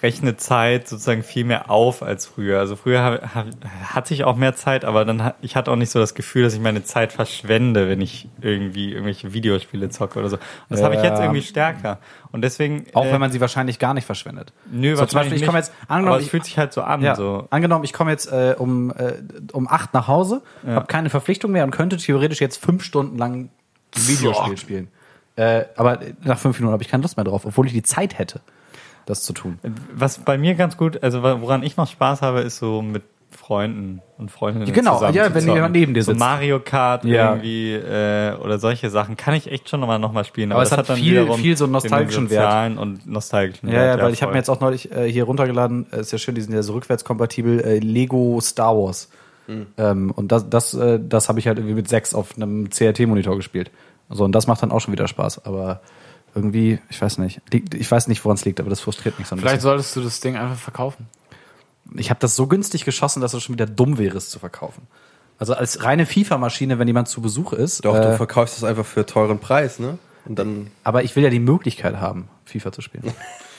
rechne Zeit sozusagen viel mehr auf als früher. Also früher hab, hab, hatte ich auch mehr Zeit, aber dann ich hatte auch nicht so das Gefühl, dass ich meine Zeit verschwende, wenn ich irgendwie irgendwelche Videospiele zocke oder so. Und das Ja. habe ich jetzt irgendwie stärker. Und deswegen Auch äh, wenn man sie wahrscheinlich gar nicht verschwendet. nö, so, zum Beispiel, ich komme jetzt, angenommen, aber es ich- fühlt sich halt so an. Ja, So. angenommen, ich komme jetzt äh, um, äh, um acht nach Hause, habe keine Verpflichtung mehr und könnte theoretisch jetzt fünf Stunden lang ein Videospiel spielen. Äh, aber nach fünf Minuten habe ich keine Lust mehr drauf, obwohl ich die Zeit hätte, das zu tun. Was bei mir ganz gut, also woran ich noch Spaß habe, ist so mit Freunden und Freundinnen Genau, zusammen ja, zu wenn jemand neben dir so sitzt. Mario Kart Ja. irgendwie äh, oder solche Sachen kann ich echt schon nochmal noch mal spielen. Aber es hat viel- viel so nostalgischen Wert. und nostalgischen Ja, ja, Wert. weil ich habe mir jetzt auch neulich äh, hier runtergeladen, äh, ist ja schön, die sind ja so rückwärtskompatibel, äh, Lego Star Wars. Ähm, und das, das, äh, das habe ich halt irgendwie mit sechs auf einem CRT-Monitor gespielt. So, und das macht dann auch schon wieder Spaß. Aber irgendwie, ich weiß nicht, ich weiß nicht, woran es liegt, aber das frustriert mich so ein Vielleicht bisschen. solltest du das Ding einfach verkaufen. Ich habe das so günstig geschossen, dass es schon wieder dumm wäre, es zu verkaufen. Also als reine FIFA-Maschine, wenn jemand zu Besuch ist. Doch, du äh, verkaufst es einfach für teuren Preis, ne? Und dann. aber ich will ja die Möglichkeit haben, FIFA zu spielen.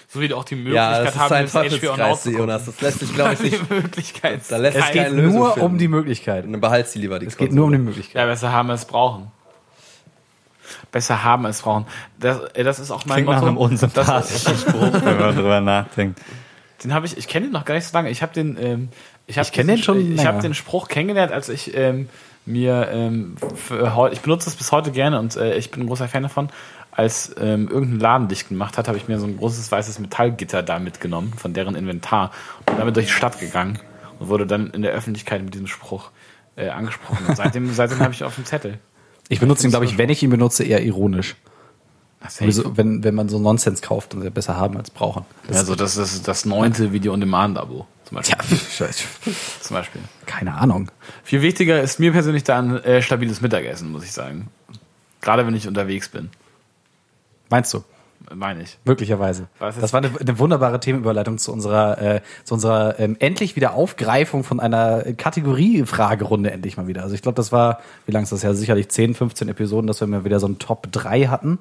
So wie du auch die Ja, Möglichkeit das ist haben, ein das HBO. Jonas. Das lässt sich, glaube ich, nicht. Die Möglichkeit. Da lässt es sich geht nur finden. um die Möglichkeit. Dann behalt sie lieber die Es geht nur um die Möglichkeit. Ja, besser haben als brauchen. Besser haben als brauchen. Das, äh, das ist auch mein Klingt nach einem Motto. unsympathischen Spruch, wenn man drüber nachdenkt. Den habe ich, ich kenne den noch gar nicht so lange. Ich habe den, ähm, ich habe Ich kenn den schon Ich länger. habe den Spruch kennengelernt, als ich ähm, mir ähm, für heute, ich benutze das bis heute gerne und äh, ich bin ein großer Fan davon. Als ähm, irgendein Laden dicht gemacht hat, habe ich mir so ein großes weißes Metallgitter da mitgenommen von deren Inventar und damit durch die Stadt gegangen und wurde dann in der Öffentlichkeit mit diesem Spruch äh, angesprochen. Und seitdem, seitdem habe ich auf dem Zettel. Ich benutze ihn, glaube ich, wenn ich ihn benutze, eher ironisch. Das Also, wenn, wenn man so Nonsens kauft, dann ist er besser haben als brauchen. also das ist das neunte Video-on-Demand-Abo zum Beispiel. Ja, Zum Beispiel. keine Ahnung. Viel wichtiger ist mir persönlich dann äh, stabiles Mittagessen, muss ich sagen. Gerade wenn ich unterwegs bin, Meinst du? Meine ich. Möglicherweise. Das war eine, eine wunderbare Themenüberleitung zu unserer, äh, zu unserer ähm, endlich wieder Aufgreifung von einer Kategorie-Fragerunde endlich mal wieder. Also ich glaube, das war, wie lang ist das ja? Sicherlich 10, 15 Episoden, dass wir mal wieder so ein Top 3 hatten.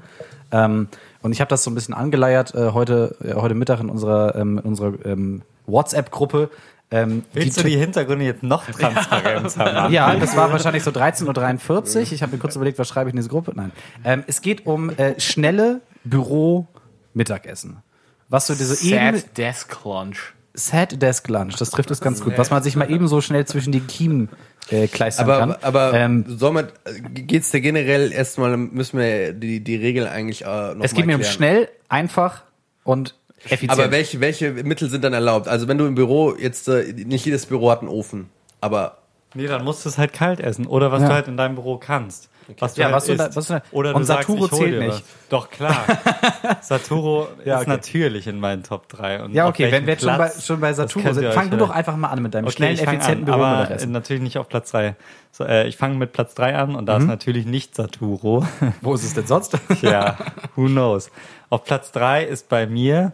Ähm, und ich habe das so ein bisschen angeleiert äh, heute, äh, heute Mittag in unserer, ähm, in unserer ähm, WhatsApp-Gruppe. Ähm, Willst du die Hintergründe jetzt noch transparent haben? Ja, das war wahrscheinlich so 13.43 Uhr. Ich habe mir kurz überlegt, was schreibe ich in diese Gruppe? Nein. Ähm, es geht um äh, schnelle Büro-Mittagessen. Was so eben... Sad Desk Lunch. Sad Desk Lunch, das trifft es ganz gut. Was man sich mal eben so schnell zwischen die Kiemen äh, kleistern kann. Aber, aber ähm, soll man, geht's dir generell erstmal, müssen wir die, die Regel eigentlich äh, noch es mal geht mir um schnell, einfach und effizient. Aber welche, welche Mittel sind dann erlaubt? Also wenn du im Büro jetzt, äh, nicht jedes Büro hat einen Ofen, aber Nee, dann musst du es halt kalt essen. Oder was Ja. du halt in deinem Büro kannst. Was du Ja, halt was du da- isst. was du da- Oder und du sagst, Saturo hol zählt nicht. Was. Doch, klar. Saturo Ja, ist okay. natürlich in meinen Top 3. Und ja, okay, wenn wir jetzt schon bei, schon bei Saturo sind, fang du doch einfach mal an mit deinem Okay, schnellen, effizienten an, aber Büromittagessen. natürlich nicht auf Platz 3. So, äh, ich fange mit Platz 3 an und Mhm. da ist natürlich nicht Saturo. Wo ist es denn sonst? ja, who knows. Auf Platz 3 ist bei mir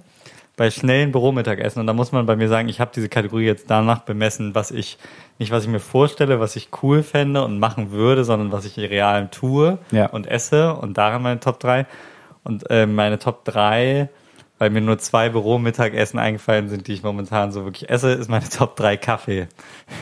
bei schnellen Büromittagessen und da muss man bei mir sagen, ich habe diese Kategorie jetzt danach bemessen, was ich nicht was ich mir vorstelle, was ich cool fände und machen würde, sondern was ich real tue Ja. und esse und daran meine Top 3 und äh, meine Top 3 weil mir nur zwei Büromittagessen eingefallen sind, die ich momentan so wirklich esse, ist meine Top 3 Kaffee.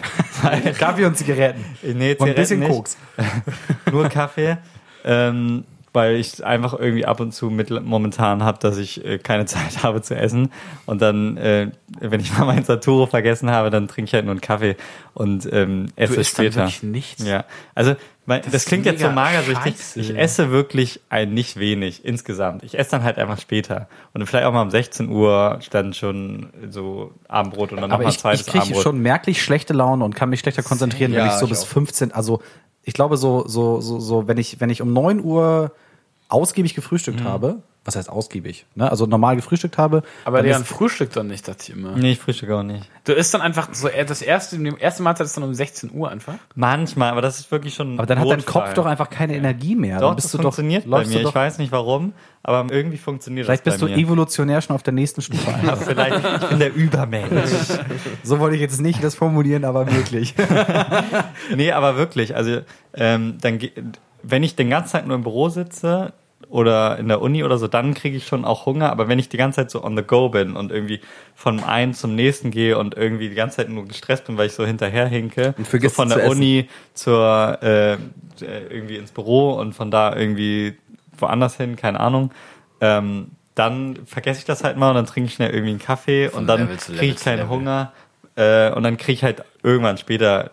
Kaffee und Zigaretten. Nee, Und ein Zigaretten bisschen nicht. Koks. nur Kaffee, ähm, weil ich einfach irgendwie ab und zu mit, momentan habe, dass ich äh, keine Zeit habe zu essen und dann, äh, wenn ich mal mein Saturo vergessen habe, dann trinke ich halt nur einen Kaffee und ähm, esse isst dann später. wirklich nichts? Ja, also mein, das, ist klingt jetzt so magersüchtig. scheiße. Ich esse wirklich ein nicht wenig insgesamt. Ich esse dann halt einfach später und vielleicht auch mal um 16 Uhr dann schon so Abendbrot und dann nochmal ich, zweites ich kriege Abendbrot. schon merklich schlechte Laune und kann mich schlechter konzentrieren, wenn Ja, ich so ich bis auch. 15, also ich glaube so, so, so, so, wenn ich, wenn ich um 9 Uhr ausgiebig gefrühstückt Mhm. habe, was heißt ausgiebig? Ne? Also normal gefrühstückt habe. Aber dann deren ist- Frühstück dann nicht, dachte ich immer. Nee, ich frühstücke auch nicht. Du isst dann einfach so, äh, das erste, die erste Mahlzeit ist dann um 16 Uhr einfach. Manchmal, aber das ist wirklich schon. aber dann hat dein Notfall. Kopf doch einfach keine Energie mehr. Doch, dann bist das du doch, funktioniert bei läufst mir. doch, Ich weiß nicht warum, aber irgendwie funktioniert vielleicht das bist du bei mir. evolutionär schon auf der nächsten Stufe. einfach. Vielleicht, ich bin der Übermensch. so wollte ich jetzt nicht das formulieren, aber möglich. nee, aber wirklich, also ähm, dann, wenn ich den ganzen Tag nur im Büro sitze oder in der Uni oder so, dann kriege ich schon auch Hunger, aber wenn ich die ganze Zeit so on the go bin und irgendwie von einem zum nächsten gehe und irgendwie die ganze Zeit nur gestresst bin, weil ich so hinterherhinke, Und so von der. Uni zur äh, äh, irgendwie ins Büro und von da irgendwie woanders hin, keine Ahnung, ähm, dann vergesse ich das halt mal und dann trinke ich schnell irgendwie einen Kaffee und dann kriege ich keinen. Hunger äh, und dann kriege ich halt irgendwann später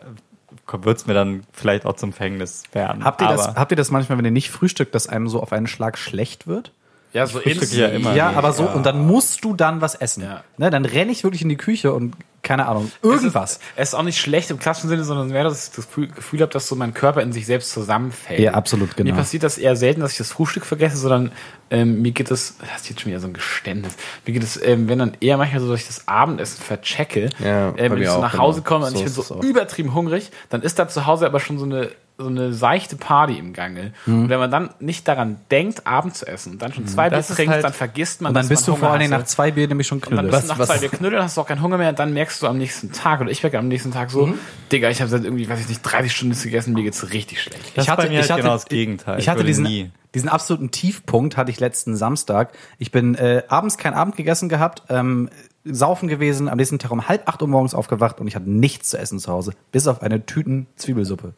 wird es mir dann vielleicht auch zum Verhängnis werden. habt, ihr das, habt ihr das manchmal, wenn ihr nicht frühstückt, dass einem so auf einen Schlag schlecht wird? Ja, so frühstücke ja immer. Ja, nee, aber so, und dann musst du dann was essen. Ja. Ne, dann renne ich wirklich in die Küche und keine Ahnung, irgendwas. Es ist auch nicht schlecht im klassischen Sinne, sondern mehr, dass ich das Gefühl, habe, dass so mein Körper in sich selbst zusammenfällt. Ja, absolut, genau. Mir passiert das eher selten, dass ich das Frühstück vergesse, sondern ähm, mir geht es, das ist jetzt schon wieder so ein Geständnis, mir geht es, ähm, wenn dann eher manchmal so, dass ich das Abendessen verchecke, Ja, äh, bei wenn ich so nach Hause genau. komme und So ich bin ist es so übertrieben hungrig, dann ist da zu Hause aber schon so eine so eine seichte Party im Gange. Mhm. Und wenn man dann nicht daran denkt, Abend zu essen und dann schon zwei Das Bier trinkt, halt- dann vergisst man, Und dann dass bist man du vor Hunger allen Dingen nach hatte. zwei Bier nämlich schon Und dann bist du nach was- zwei Bier knüdeln, hast du auch keinen Hunger mehr, und dann merkst du am nächsten Tag, oder ich merke am nächsten Tag so, Digga, ich habe seit irgendwie, weiß ich nicht, 30 Stunden nichts gegessen, mir geht's richtig schlecht. das ist bei mir halt genau das Gegenteil. Ich hatte würde diesen, nie. diesen absoluten Tiefpunkt hatte ich letzten Samstag. Ich bin äh, abends kein Abend gegessen gehabt, ähm, saufen gewesen, am nächsten Tag um halb acht Uhr morgens aufgewacht und ich hatte nichts zu essen zu Hause, bis auf eine Tüten Zwiebelsuppe.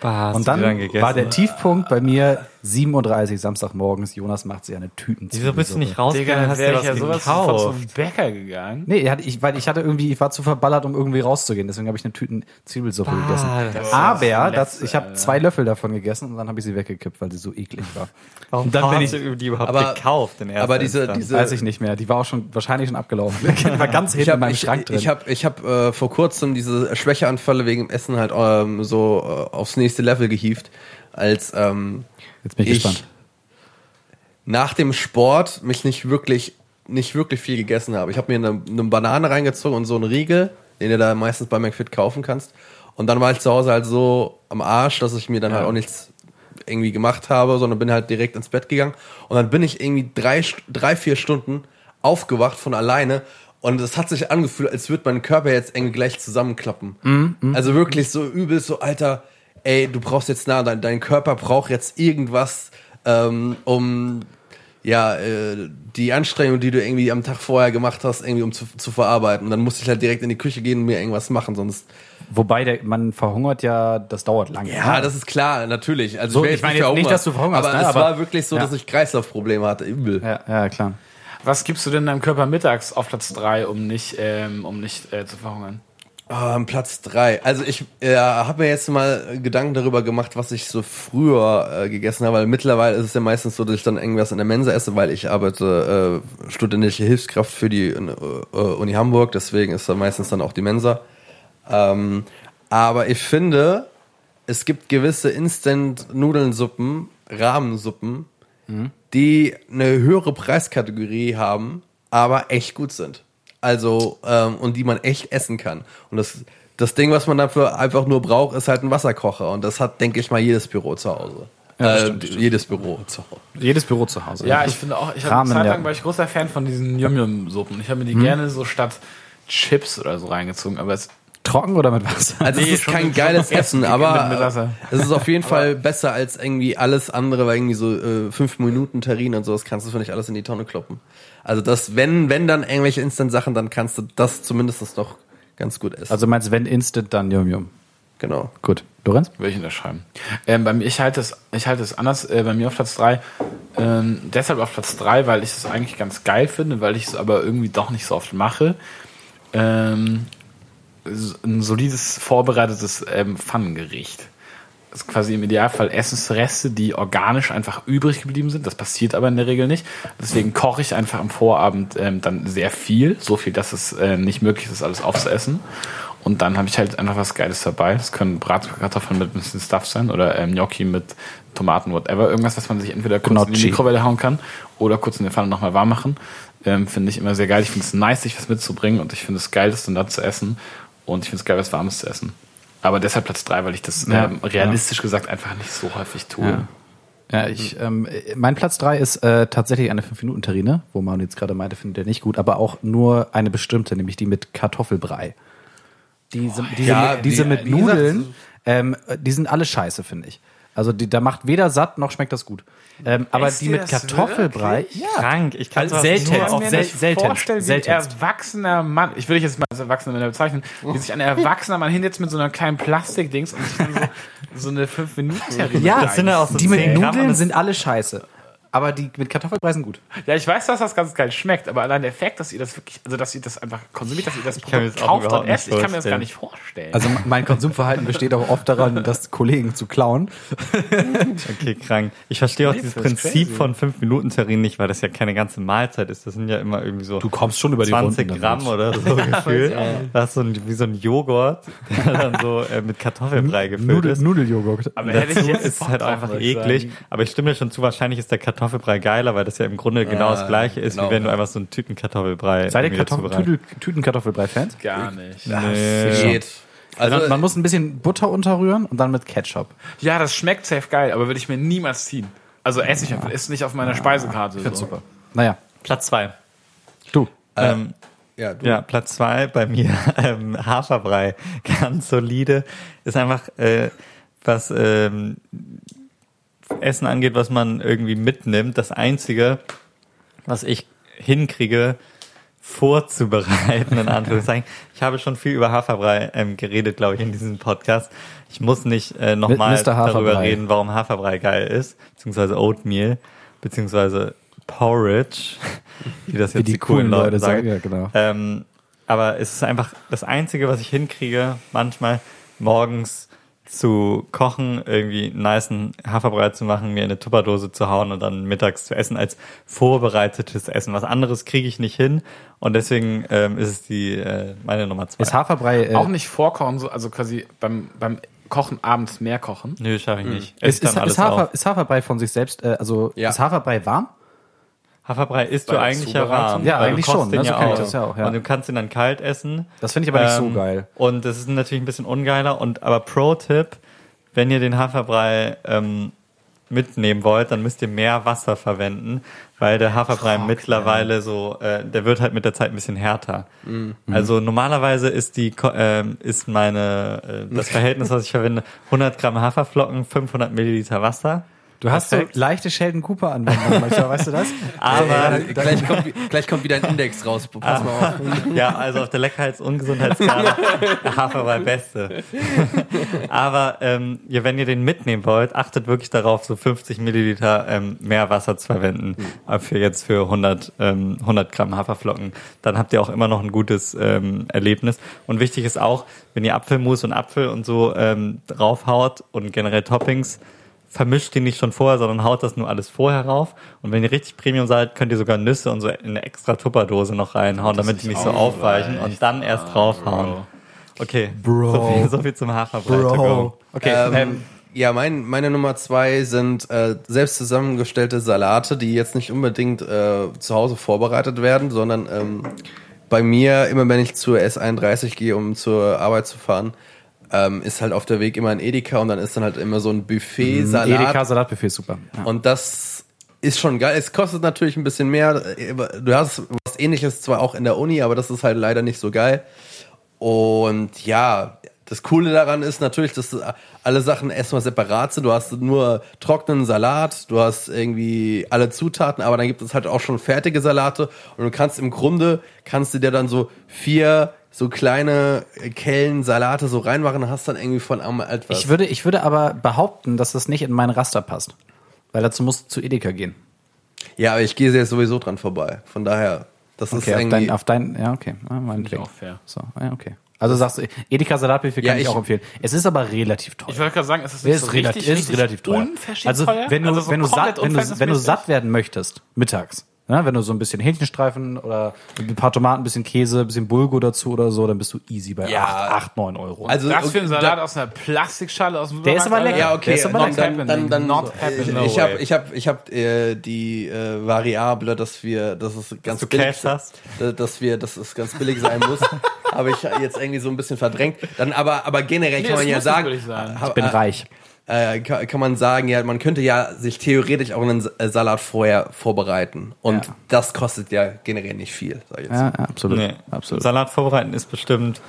Bah, und dann, war der Tiefpunkt bei mir 7.30 Uhr Samstagmorgens. Jonas macht sich eine Tüten Wieso bist du nicht rausgegangen hast wäre was ich ja sowas gekauft? zum Bäcker gegangen. Nee, ich weil ich hatte irgendwie, ich war zu verballert, um irgendwie rauszugehen. Deswegen habe ich eine Tüten Zwiebelsuppe Bah, gegessen. das Aber das das, Letzte, ich habe zwei Löffel davon gegessen und dann habe ich sie weggekippt, weil sie so eklig war. Warum Und dann bin ich- du die überhaupt Aber- gekauft in erster aber diese- Instanz? diese- Weiß ich nicht mehr. Die war auch schon wahrscheinlich schon abgelaufen. Die war ganz hinten Ich in habe meinem ich, Schrank drin. ich hab, ich hab, äh, vor kurzem diese Schwächeanfälle wegen dem Essen halt ähm, so äh, aufs nächste Level gehievt, als ähm, Jetzt bin ich, ich gespannt. nach dem Sport mich nicht wirklich nicht wirklich viel gegessen habe. Ich habe mir eine, eine Banane reingezogen und so einen Riegel, den du da meistens bei McFit kaufen kannst. Und dann war ich zu Hause halt so am Arsch, dass ich mir dann halt auch nichts irgendwie gemacht habe, sondern bin halt direkt ins Bett gegangen. Und dann bin ich irgendwie drei, drei vier Stunden aufgewacht von alleine. Und es hat sich angefühlt, als würde mein Körper jetzt irgendwie gleich zusammenklappen. Also wirklich so übel, so Alter, ey, du brauchst jetzt nah, dein, dein Körper braucht jetzt irgendwas, ähm, um ja, äh, die Anstrengung, die du irgendwie am Tag vorher gemacht hast, irgendwie um zu, zu verarbeiten. Und dann musste ich halt direkt in die Küche gehen und mir irgendwas machen, sonst. Wobei der, man verhungert ja, das dauert lange. Ja, das ist klar, natürlich. Also So, wär ich meine nicht jetzt nicht, dass du verhungerst, aber ne, es aber- war wirklich so, Ja. dass ich Kreislaufprobleme hatte, übel. ja, ja, klar. Was gibst du denn deinem Körper mittags auf Platz 3, um nicht, ähm, um nicht äh, zu verhungern? Ähm, Platz drei. Also ich äh, habe mir jetzt mal Gedanken darüber gemacht, was ich so früher äh, gegessen habe, weil mittlerweile ist es ja meistens so, dass ich dann irgendwas in der Mensa esse, weil ich arbeite äh, studentische Hilfskraft für die äh, Uni Hamburg, deswegen ist da meistens dann auch die Mensa. Ähm, aber ich finde, es gibt gewisse Instant-Nudelnsuppen, Rahmensuppen, die eine höhere Preiskategorie haben, aber echt gut sind. Also, ähm, und die man echt essen kann. Und das, das Ding, was man dafür einfach nur braucht, ist halt ein Wasserkocher. Und das hat, denke ich mal, jedes Büro zu Hause. Ja, äh, stimmt, stimmt. jedes Büro zu Hause. Jedes Büro zu Hause. Ja, ich finde auch, ich habe eine Zeit lang war ich großer Fan von diesen Yum-Yum-Suppen. Ich habe mir die gerne so statt Chips oder so reingezogen, aber es Trocken oder mit Wasser? Also Nee, es ist schon kein mit- geiles schon Essen, aber es ist auf jeden Fall besser als irgendwie alles andere, weil irgendwie so äh, fünf Minuten Terrin und sowas kannst du finde ich alles in die Tonne kloppen. Also das, wenn wenn dann irgendwelche Instant-Sachen, dann kannst du das zumindest noch ganz gut essen. Also meinst wenn Instant, dann Yum Yum. genau. Gut. Lorenz? Würde ich unterschreiben. Ähm, bei mir, ich halte es, ich halte es anders. Äh, bei mir auf Platz 3. Ähm, deshalb auf Platz 3, weil ich es eigentlich ganz geil finde, weil ich es aber irgendwie doch nicht so oft mache. Ähm, ein solides, vorbereitetes ähm, Pfannengericht. Das ist quasi im Idealfall Essensreste, die organisch einfach übrig geblieben sind. Das passiert aber in der Regel nicht. Deswegen koche ich einfach am Vorabend ähm, dann sehr viel. So viel, dass es äh, nicht möglich ist, alles aufzuessen. Und dann habe ich halt einfach was Geiles dabei. Das können Bratkartoffeln mit ein bisschen Stuff sein oder ähm, Gnocchi mit Tomaten, whatever. Irgendwas, was man sich entweder kurz in die Gnocchi. Mikrowelle hauen kann oder kurz in der Pfanne nochmal warm machen. Ähm, finde ich immer sehr geil. Ich finde es nice, sich was mitzubringen und ich finde es geil, das dann da zu essen. Und ich finde es geil, was Warmes zu essen. Aber deshalb Platz 3, weil ich das Ja, ähm, realistisch gesagt einfach nicht so häufig tue. Ja. Ja, ich, ähm, mein Platz drei ist äh, tatsächlich eine 5-Minuten-Terrine, wo man jetzt gerade meinte, findet er nicht gut, aber auch nur eine bestimmte, nämlich die mit Kartoffelbrei. Diese, diese, ja, mit, diese die- mit Nudeln, ähm, die sind alle scheiße, finde ich. Also die, da macht weder satt noch schmeckt das gut. Ähm, aber die mit das Kartoffelbrei, ja. Krank. Ich kann Also sowas selten. nur auf mir sel- nicht seltenst, vorstellen, wie seltenst. ein erwachsener Mann, ich will dich jetzt mal als erwachsener Männer bezeichnen, wie sich ein erwachsener Mann hinsetzt mit so einer kleinen Plastikdings und so, so eine 5 minuten Ja, Das sind ja auch so die mit 10 Gramm und Nudeln das- sind alle scheiße. Aber die mit Kartoffelbrei sind gut. Ja, ich weiß, dass das ganz geil schmeckt, aber allein der Fakt, dass ihr das wirklich, also dass ihr das einfach konsumiert, dass ihr das Produkt das kauft und esst, ich kann mir das gar nicht vorstellen. Also mein Konsumverhalten besteht auch oft daran, das Kollegen zu klauen. Okay, krank. Ich verstehe auch Nee, dieses das Prinzip crazy. von 5 Minuten Terrinen nicht, weil das ja keine ganze Mahlzeit ist. Das sind ja immer irgendwie so Du kommst schon über die 20 Runden Gramm damit. oder so gefühlt. Das ist so ein, wie so ein Joghurt, der dann so äh, mit Kartoffelbrei gefüllt Nudel, ist. Nudeljoghurt. aber hätte ich Dazu jetzt ist halt einfach eklig. sagen. Aber ich stimme dir schon zu, wahrscheinlich ist der Kartoffelbrei geiler, weil das ja im Grunde genau das Ja, gleiche ist, genau, wie wenn du ja. einfach so einen Tütenkartoffelbrei Seid ihr Kartoffel, Tütenkartoffelbrei-Fans? Gar nicht. Nee. Geht. Also, man, man muss ein bisschen Butter unterrühren und dann mit Ketchup. Ja, das schmeckt safe geil, aber würde ich mir niemals ziehen. Also esse ich einfach, ist nicht auf meiner Speisekarte. Ich so. super. Naja, Platz zwei. du. Ähm, ja, du. Ja, Platz zwei bei mir, ähm, Haferbrei, ganz solide. Ist einfach, äh, was ähm, Essen angeht, was man irgendwie mitnimmt. Das Einzige, was ich hinkriege, vorzubereiten, in Anführungszeichen. Ich habe schon viel über Haferbrei ähm, geredet, glaube ich, in diesem Podcast. Ich muss nicht äh, nochmal darüber reden, warum Haferbrei geil ist, beziehungsweise Oatmeal, beziehungsweise Porridge, wie das jetzt Wie die coolen Leute sagen, ja, genau. ähm, aber es ist einfach das Einzige, was ich hinkriege, manchmal morgens zu kochen, irgendwie einen nicen Haferbrei zu machen, mir in eine Tupperdose zu hauen und dann mittags zu essen als vorbereitetes Essen. Was anderes kriege ich nicht hin und deswegen ähm, ist es die äh, meine Nummer zwei. Ist Haferbrei äh, Auch nicht vorkochen, so, also quasi beim, beim Kochen abends mehr kochen. Nö, schaffe ich nicht. Esse ist, ist, ist, Hafer, ist Haferbrei von sich selbst, äh, also Ja. ist Haferbrei warm? Haferbrei isst Bei du eigentlich ja warm. Ja, weil eigentlich schon, ne? So ich das ja auch, ja. Und du kannst ihn dann kalt essen. Das finde ich aber nicht so Ähm, geil. Und das ist natürlich ein bisschen ungeiler. Und aber Pro-Tipp, wenn ihr den Haferbrei ähm, mitnehmen wollt, dann müsst ihr mehr Wasser verwenden, weil der Haferbrei mittlerweile so, äh, der wird halt mit der Zeit ein bisschen härter. Mhm. Also normalerweise ist die ähm, ist meine äh, das Verhältnis, was ich verwende, 100 Gramm Haferflocken, 500 Milliliter Wasser. Du hast so leichte Sheldon Cooper Anwendungen manchmal, weißt du das? Aber Äh, gleich, kommt, gleich kommt wieder ein Index raus. Pass mal auf. ja, also auf der Leckerheits- und Gesundheitsskala Haferbrei Beste. Aber ähm, ja, wenn ihr den mitnehmen wollt, achtet wirklich darauf, so 50 Milliliter ähm, mehr Wasser zu verwenden, äh, für jetzt für 100, ähm, 100 Gramm Haferflocken. Dann habt ihr auch immer noch ein gutes ähm, Erlebnis. Und wichtig ist auch, wenn ihr Apfelmus und Apfel und so ähm, draufhaut und generell Toppings, vermischt die nicht schon vorher, sondern haut das nur alles vorher rauf. Und wenn ihr richtig Premium seid, könnt ihr sogar Nüsse und so in eine extra Tupperdose noch reinhauen, damit die nicht so aufweichen und dann erst draufhauen. Okay, Bro. So, viel, so viel zum Haferbrei. go. Okay, Ähm, ähm, ja, mein, meine Nummer zwei sind äh, selbst zusammengestellte Salate, die jetzt nicht unbedingt äh, zu Hause vorbereitet werden, sondern ähm, bei mir, immer wenn ich zur S31 gehe, um zur Arbeit zu fahren, ähm, ist halt auf der Weg immer ein Edeka und dann ist dann halt immer so ein Buffet Salat. Mhm. Edeka Salatbuffet ist super. Ja. Und das ist schon geil. Es kostet natürlich ein bisschen mehr. Du hast was ähnliches zwar auch in der Uni, aber das ist halt leider nicht so geil. Und ja, das Coole daran ist natürlich, dass alle Sachen erstmal separat sind. Du hast nur trockenen Salat, du hast irgendwie alle Zutaten, aber dann gibt es halt auch schon fertige Salate und du kannst im Grunde, kannst du dir dann so vier so kleine Kellen Salate so reinmachen hast dann irgendwie von einmal etwas. Ich würde, ich würde aber behaupten, dass das nicht in meinen Raster passt. Weil dazu musst du zu Edeka gehen. ja, aber ich gehe jetzt sowieso dran vorbei. Von daher, das Okay, ist auf irgendwie... dein, auf dein, ja, okay. Ja, mein auch fair. So, ja, okay. Also sagst du, Edeka Salatbuffet Ja, kann ich, ich- auch empfehlen. Es ist aber relativ teuer. Ich wollte gerade sagen, es ist Es nicht ist, so relativ, richtig, es ist richtig relativ teuer. unverschämt Also teuer. wenn du, Also so wenn, du satt, wenn, du, wenn du satt werden möchtest, mittags, ja, wenn du so ein bisschen Hähnchenstreifen oder ein paar Tomaten, ein bisschen Käse, ein bisschen Bulgur dazu oder so, dann bist du easy bei Ja. 8, 8 9 Euro. Also, Das für einen Salat da- aus einer Plastikschale aus dem Der ist aber lecker. Ja, okay, Der ist aber dann, lecker. dann, dann, dann, Not happening. No ich habe ich hab, ich hab, äh, die äh, Variable, dass wir, dass es ganz du billig Cash hast? äh, dass wir, dass es ganz billig sein muss, habe ich jetzt irgendwie so ein bisschen verdrängt. Dann aber, aber generell Nee, kann man ja sagen, ich bin äh, reich. Äh, kann, kann man sagen, ja, man könnte ja sich theoretisch auch einen äh, Salat vorher vorbereiten und Ja. das kostet ja generell nicht viel. Sag ich jetzt. Ja, ja, absolut. Nee, absolut. Salat vorbereiten ist bestimmt,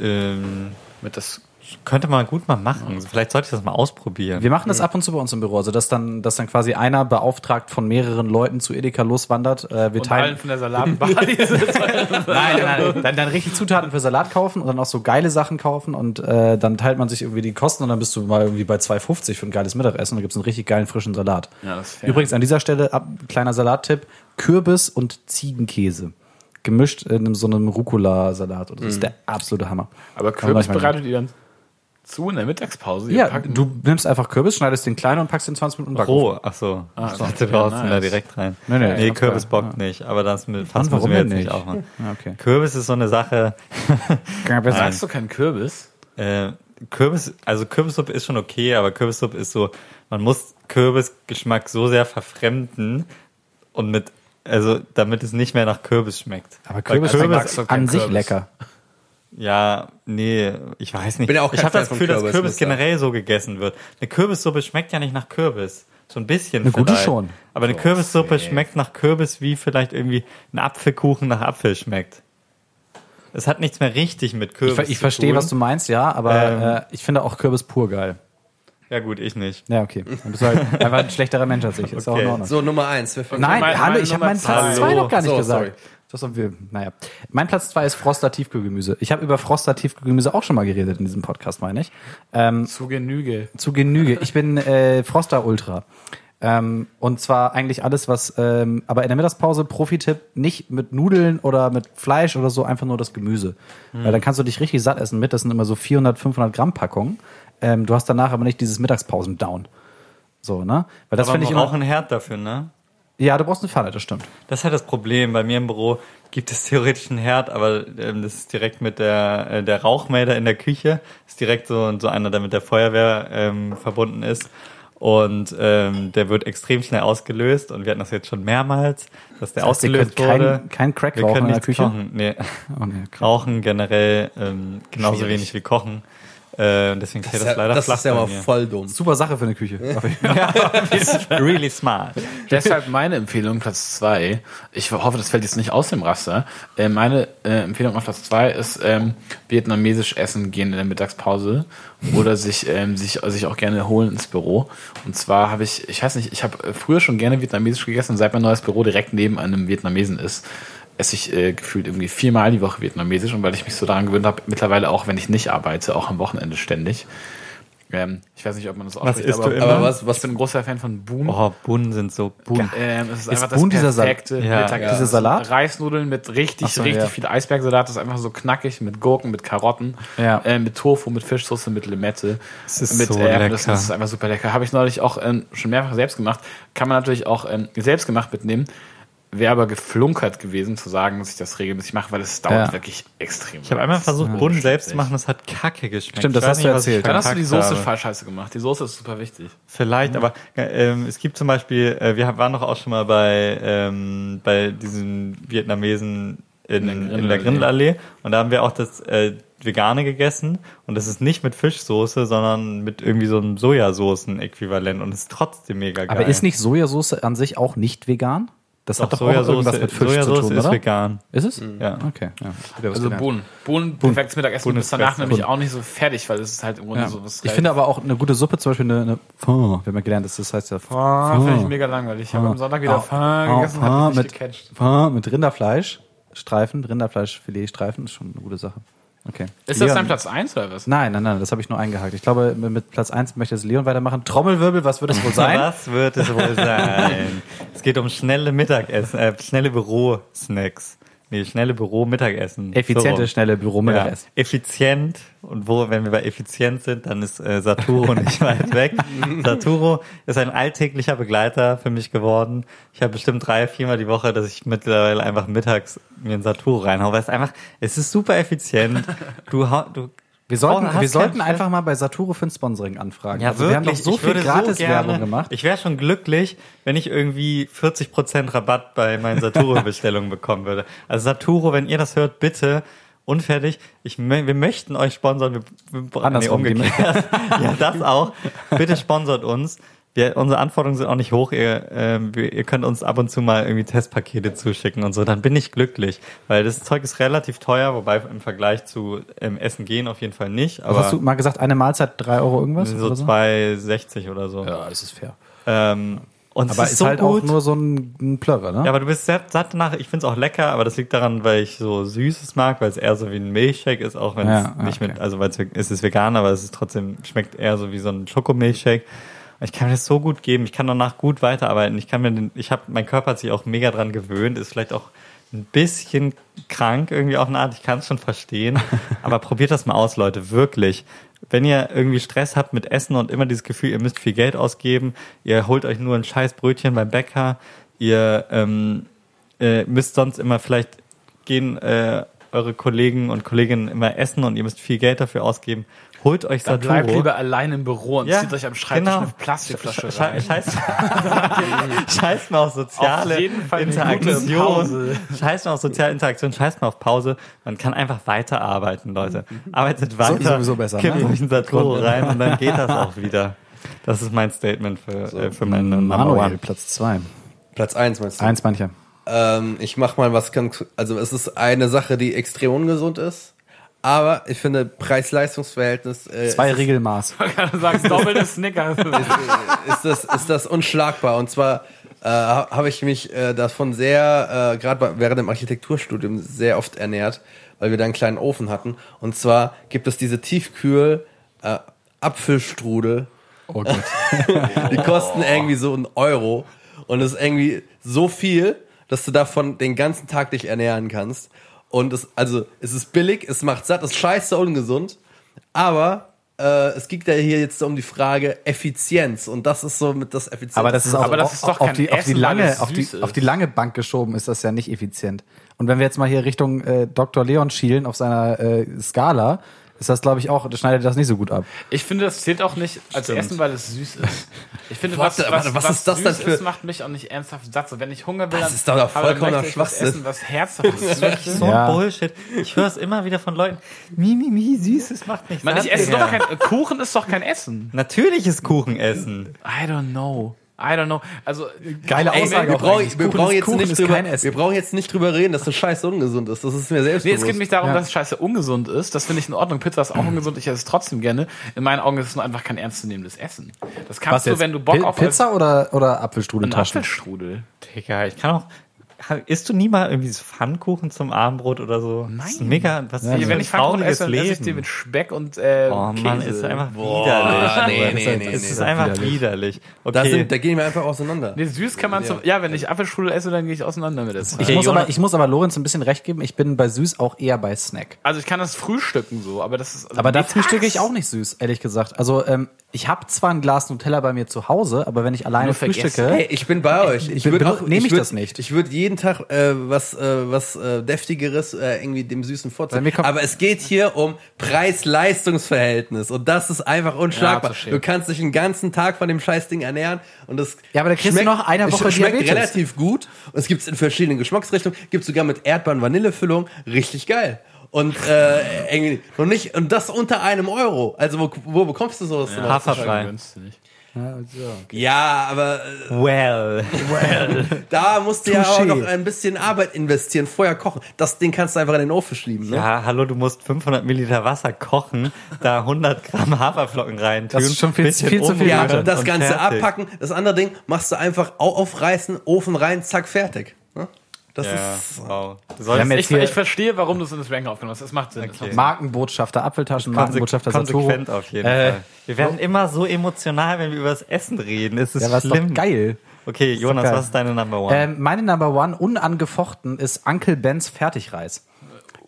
ähm, Mit das könnte man gut mal machen. Vielleicht sollte ich das mal ausprobieren. Wir machen das ab und zu bei uns im Büro, also dass dann, dass dann quasi einer beauftragt von mehreren Leuten zu Edeka loswandert. Äh, wir und teilen, von der Salatbar Nein, nein, nein. Dann, dann richtig Zutaten für Salat kaufen und dann auch so geile Sachen kaufen und äh, dann teilt man sich irgendwie die Kosten und dann bist du mal irgendwie bei 2,50 für ein geiles Mittagessen und da gibt's einen richtig geilen frischen Salat. Ja, das ist fair. Übrigens an dieser Stelle, ab, kleiner Salattipp, Kürbis und Ziegenkäse. Gemischt in so einem Rucola-Salat. Das ist der absolute Hammer. Aber Kürbis bereitet ihr dann zu in der Mittagspause? Ja, packt- du nimmst einfach Kürbis, schneidest den klein und packst den 20 Minuten Backofen. Roh, ach so. ich das dachte, ist du haust ja ihn da nice. direkt rein. Nee, nee, nee Kürbis klar. bockt nicht, aber das mit, warum müssen wir jetzt nicht nicht? auch machen. Ja, okay. Kürbis ist so eine Sache, Kürbis. Magst du keinen Kürbis? äh, Kürbis, also Kürbissuppe ist schon okay, aber Kürbissuppe ist so, man muss Kürbisgeschmack so sehr verfremden und mit, also damit es nicht mehr nach Kürbis schmeckt. Aber Kürbis, Kürbis- du an keinen sich Kürbis? lecker. Ja, nee, ich weiß nicht. Bin auch kein ich habe das Gefühl, dass Kürbis, Kürbis ich sagen. generell so gegessen wird. Eine Kürbissuppe schmeckt ja nicht nach Kürbis. So ein bisschen Eine gute vielleicht. schon. Aber eine Kürbissuppe schmeckt nach Kürbis, wie vielleicht irgendwie ein Apfelkuchen nach Apfel schmeckt. Es hat nichts mehr richtig mit Ich, Kürbis ich zu verstehe, was du meinst, ja, aber Ähm. äh, ich finde auch Kürbis pur geil. Ja gut, ich nicht. Ja, okay. Dann bist du halt einfach ein schlechterer Mensch als ich. Ist auch Okay. in Ordnung. So, Nummer eins. Wer fängt Nein, hallo, ich habe Nummer meinen Platz zwei. 2 noch gar nicht So, gesagt. sorry. Das haben wir, naja. Mein Platz 2 ist Froster Tiefkühlgemüse. Ich habe über Froster Tiefkühlgemüse auch schon mal geredet in diesem Podcast, meine ich. Ähm, Zu Genüge. zu Genüge. Ich bin äh, Froster Ultra. Ähm, und zwar eigentlich alles, was, ähm, aber in der Mittagspause, Profi-Tipp, nicht mit Nudeln oder mit Fleisch oder so, einfach nur das Gemüse. Weil dann kannst du dich richtig satt essen mit. Das sind immer so 400, 500 Gramm Packungen. Ähm, du hast danach aber nicht dieses Mittagspausen-Down. So, ne? Weil das finde ich immer. einen Herd dafür, ne? Ja, du brauchst eine Pfanne, das stimmt. Das ist halt das Problem. Bei mir im Büro gibt es theoretisch einen Herd, aber ähm, das ist direkt mit der, äh, der Rauchmelder in der Küche. Ist direkt so, so einer, der mit der Feuerwehr ähm, verbunden ist. Und ähm, der wird extrem schnell ausgelöst. Und wir hatten das jetzt schon mehrmals, dass der Das heißt, ausgelöst könnt kein- wurde. kein Crack wir können in der Küche? Kochen. Nee. Oh, nee, okay. Rauchen generell ähm, genauso Schwierig. wenig wie Kochen. Äh, deswegen fällt das, leider das flach ist ja aber mir. voll dumm. Super Sache für eine Küche. really smart. Deshalb meine Empfehlung Platz zwei. Ich hoffe, das fällt jetzt nicht aus dem Raster. Äh, meine äh, Empfehlung auf Platz zwei ist ähm, vietnamesisch essen gehen in der Mittagspause oder sich ähm, sich sich auch gerne holen ins Büro. Und zwar habe ich, ich weiß nicht, ich habe früher schon gerne vietnamesisch gegessen. Seit mein neues Büro direkt neben einem Vietnamesen ist, esse ich äh, gefühlt irgendwie viermal die Woche vietnamesisch und weil ich mich so daran gewöhnt habe, mittlerweile auch, wenn ich nicht arbeite, auch am Wochenende ständig. Ähm, ich weiß nicht, ob man das ausspricht, isst aber, du immer? Aber was, ich was bin ein großer Fan von Boon. Oh, Bunnen sind so Bunnen. Ähm, es ist, Ist einfach Boon das dieser Sal- perfekte Ja, Mittagessen. ja. Dieser Salat? Reisnudeln mit richtig, so, richtig ja. viel Eisbergsalat. Das ist einfach so knackig mit Gurken, mit Karotten, Ja. äh, mit Tofu, mit Fischsoße, mit Limette. Das ist mit so. Das, lecker. das ist einfach super lecker. Habe ich neulich auch ähm, schon mehrfach selbst gemacht. Kann man natürlich auch ähm, selbst gemacht mitnehmen. Wäre aber geflunkert gewesen, zu sagen, dass ich das regelmäßig mache, weil es dauert Ja. wirklich extrem. Ich habe einmal versucht, Ja. Bunnen selbst zu machen, das hat kacke geschmeckt. Stimmt, das hast du nicht, ich erzählt. Dann hast du die Soße falsch scheiße gemacht. Die Soße ist super wichtig. Vielleicht, aber ähm, es gibt zum Beispiel, äh, wir waren doch auch schon mal bei, ähm, bei diesen Vietnamesen in, der in, Grindelallee. der Grindelallee und da haben wir auch das äh, Vegane gegessen und das ist nicht mit Fischsoße, sondern mit irgendwie so einem Sojasoßen-Äquivalent und ist trotzdem mega geil. Aber ist nicht Sojasauce an sich auch nicht vegan? Das hat Doch, doch auch irgendwas mit Fisch Sojasauce zu tun, ist oder? vegan. Ist es? Ja. Okay, ja. Also gelernt. Bohnen. Bohnen, perfektes Mittagessen. Bohnen du ist bist danach nämlich auch nicht so fertig, weil es ist halt im Grunde Ja. so was Ich finde aber auch eine gute Suppe, zum Beispiel eine, eine Pho, wir haben ja gelernt, dass das heißt ja Ah, finde ich mega langweilig. Ich habe am Sonntag wieder Pho gegessen, Pho hat mich mit, nicht gecatcht. Pho mit Rinderfleisch, Streifen, Rinderfleischfilet, Streifen, ist schon eine gute Sache. Okay. Ist das Leon- dein Platz 1 oder was? Nein, nein, nein, das habe ich nur eingehakt. Ich glaube, mit mit Platz 1 möchte jetzt Leon weitermachen. Trommelwirbel, was wird es wohl sein? Was wird es wohl sein? es geht um schnelle Mittagessen, äh, schnelle Bürosnacks. Nee, schnelle Büro-Mittagessen. Effiziente, So schnelle Ja, Büromittagessen. effizient und wo, wenn wir bei effizient sind, dann ist äh, Saturo nicht weit weg. Saturo ist ein alltäglicher Begleiter für mich geworden. Ich habe bestimmt drei, viermal die Woche, dass ich mittlerweile einfach mittags mir ein Saturo reinhaue, weil es einfach, es ist super effizient. Du, du Wir sollten, hast wir sollten einfach mal bei Saturo für ein Sponsoring anfragen. ja, also wirklich. wir haben doch so viel Gratis-Werbung gerne- gemacht. Ich wäre schon glücklich, wenn ich irgendwie 40% Rabatt bei meinen Saturo-Bestellungen bekommen würde. Also Saturo, wenn ihr das hört, bitte unfertig. Ich, wir möchten euch sponsern. Wir, wir, Andersrum, die umgekehrt. ja, das auch. Bitte sponsert uns. Wir, unsere Anforderungen sind auch nicht hoch. Ihr, ähm, wir, ihr könnt uns ab und zu mal irgendwie Testpakete zuschicken und so. Dann bin ich glücklich, weil das Zeug ist relativ teuer, wobei im Vergleich zu ähm, Essen gehen auf jeden Fall nicht. Was Aber hast du mal gesagt? Eine Mahlzeit, drei Euro irgendwas? so so? 2,60 oder so. Ja, das ist fair. Ähm, und Aber es ist, ist so halt gut. auch nur so ein, ein Plörrer, ne? ja, aber du bist sehr satt danach. Ich find's auch lecker, aber das liegt daran, weil ich so Süßes mag, weil es eher so wie ein Milchshake ist, auch wenn es ja, nicht okay. mit, also weil es, es ist vegan, aber es ist trotzdem, schmeckt eher so wie so ein Schokomilchshake. Ich kann mir das so gut geben. Ich kann danach gut weiterarbeiten. Ich kann mir den, ich habe, mein Körper hat sich auch mega dran gewöhnt, ist vielleicht auch ein bisschen krank irgendwie auf eine Art. Ich kann es schon verstehen. aber probiert das mal aus, Leute, wirklich. Wenn ihr irgendwie Stress habt mit Essen und immer dieses Gefühl, ihr müsst viel Geld ausgeben, ihr holt euch nur ein scheiß Brötchen beim Bäcker, ihr ähm, äh, müsst sonst immer vielleicht gehen äh, eure Kollegen und Kolleginnen immer essen und ihr müsst viel Geld dafür ausgeben. Holt euch Dann Saturo. bleibt lieber allein im Büro und Ja, zieht euch am Schreibtisch genau. eine Plastikflasche Sche- rein. Scheiß, scheiß mal auf soziale Auf Interaktion. Scheiß mal auf soziale Interaktion, scheiß mal auf Pause. Man kann einfach weiterarbeiten, Leute. Arbeitet weiter. sowieso besser, Kippt ne? euch ein Saturo rein und dann geht das auch wieder. Das ist mein Statement für, äh, für meine Number Manuel, One. Platz zwei. Platz eins meinst du? Eins mancher. Ähm, ich mach mal was ganz, also es ist eine Sache, die extrem ungesund ist. Aber ich finde Preis-Leistungs-Verhältnis äh, Zwei ist, Regelmaß. Kann sagen, doppelte Snickers. ist das ist das unschlagbar. Und zwar äh, habe ich mich äh, davon sehr, äh, gerade während dem Architekturstudium, sehr oft ernährt, weil wir da einen kleinen Ofen hatten. Und zwar gibt es diese Tiefkühl äh, Apfelstrudel. Oh Gott. Die kosten irgendwie so einen Euro. Und es ist irgendwie so viel, dass du davon den ganzen Tag dich ernähren kannst. Und es, also, es ist billig, es macht satt, es ist scheiße ungesund. Aber äh, es geht ja hier jetzt um die Frage Effizienz. Und das ist so mit das Effizienz. Aber das ist auch Aber das ist doch auf, kein die, auf, die lange, auf, die, ist. auf die lange Bank geschoben ist das ja nicht effizient. Und wenn wir jetzt mal hier Richtung äh, Dr. Leon schielen auf seiner äh, Skala, ist das, glaube ich, auch, schneidet das nicht so gut ab. Ich finde, das zählt auch nicht als Essen, weil es süß ist. Ich finde, was, was, warte, was ist das süß denn für- ist, macht mich auch nicht ernsthaft satt. So, wenn ich Hunger will, Das dann ist doch vollkommener was Schwachsinn. essen, was herzhaftes ist. Das ist so Ja. ein Bullshit. Ich höre es immer wieder von Leuten. Mi, mi, mi, süßes macht nicht Man, ich esse doch kein, Kuchen ist doch kein Essen. Natürlich ist Kuchen essen. I don't know. I don't know. Also, Geile Ey, Aussage wir, auch brauchen, eigentlich. wir, brauchen jetzt Kuchen nicht drüber, wir brauchen jetzt nicht drüber reden, dass das scheiße ungesund ist. Das ist mir selbst Nee, es geht nicht darum, Ja. dass es scheiße ungesund ist. Das finde ich in Ordnung. Pizza ist auch ungesund. Ich esse es trotzdem gerne. In meinen Augen ist es nur einfach kein ernstzunehmendes Essen. Das kannst du, wenn du Bock Pi- auf Pizza oder, oder Apfelstrudeltaschen? Apfelstrudel. Digga, ich kann auch. Isst du nie mal irgendwie so Pfannkuchen zum Abendbrot oder so? Das ist Nein. mega, was Ja, ist wenn ich Pfannkuchen esse, dann esse ich den mit Speck und äh, Oh Käse. Mann, ist einfach Boah, widerlich. nee, nee, nee, es nee, ist nee. einfach widerlich. widerlich. Da, Okay. sind, da gehen wir einfach auseinander. Nee, süß kann man zum. Ja, wenn ich Apfelstrudel esse, dann gehe ich auseinander mit Zeit. Ich, Okay, muss aber, ich muss aber Lorenz ein bisschen recht geben. Ich bin bei süß auch eher bei Snack. Also ich kann das frühstücken so, aber das ist. Aber da frühstücke ich auch nicht süß, ehrlich gesagt. Also ähm, ich habe zwar ein Glas Nutella bei mir zu Hause, aber wenn ich alleine frühstücke, Hey, ich bin bei euch. Ich würde be- auch, nehme ich würd, das nicht. Ich würde jeden Tag äh, was, äh, was äh, deftigeres äh, irgendwie dem Süßen kommt- Aber es geht hier um Preis-Leistungs-Verhältnis und das ist einfach unschlagbar. Ja, du kannst dich den ganzen Tag von dem Scheißding ernähren und das Ja, aber da kriegst du noch eine Woche es schmeckt Diabetes. relativ gut und es gibt es in verschiedenen Geschmacksrichtungen, gibt sogar mit Erdbeeren-Vanillefüllung, richtig geil. Und äh, irgendwie und nicht und das unter einem Euro. Also wo, wo bekommst du sowas? denn? Haferfrei. Günstig. Ja, aber äh, Well. Da musst du ja auch noch ein bisschen Arbeit investieren, vorher kochen. Das Ding kannst du einfach in den Ofen schieben. Ne? Ja, hallo, du musst 500 Milliliter Wasser kochen, da 100 Gramm Haferflocken rein tun. Das ist schon viel- viel zu viel Ja, umrühren das und Ganze fertig. abpacken. Das andere Ding machst du einfach au- aufreißen, Ofen rein, zack, fertig. Ne? Das Ja, ist. wow. Ich, ich verstehe, warum du es in das Ranking aufgenommen hast. Das macht Sinn. Das Okay. Markenbotschafter Apfeltaschen, Markenbotschafter Satoru. konsequent auf jeden Äh, Fall. Wir werden immer so emotional, wenn wir über das Essen reden. Es ist Ja, schlimm. doch geil. Okay, Jonas, geil. was ist deine Number One? Ähm, meine Number One, unangefochten, ist Uncle Bens Fertigreis.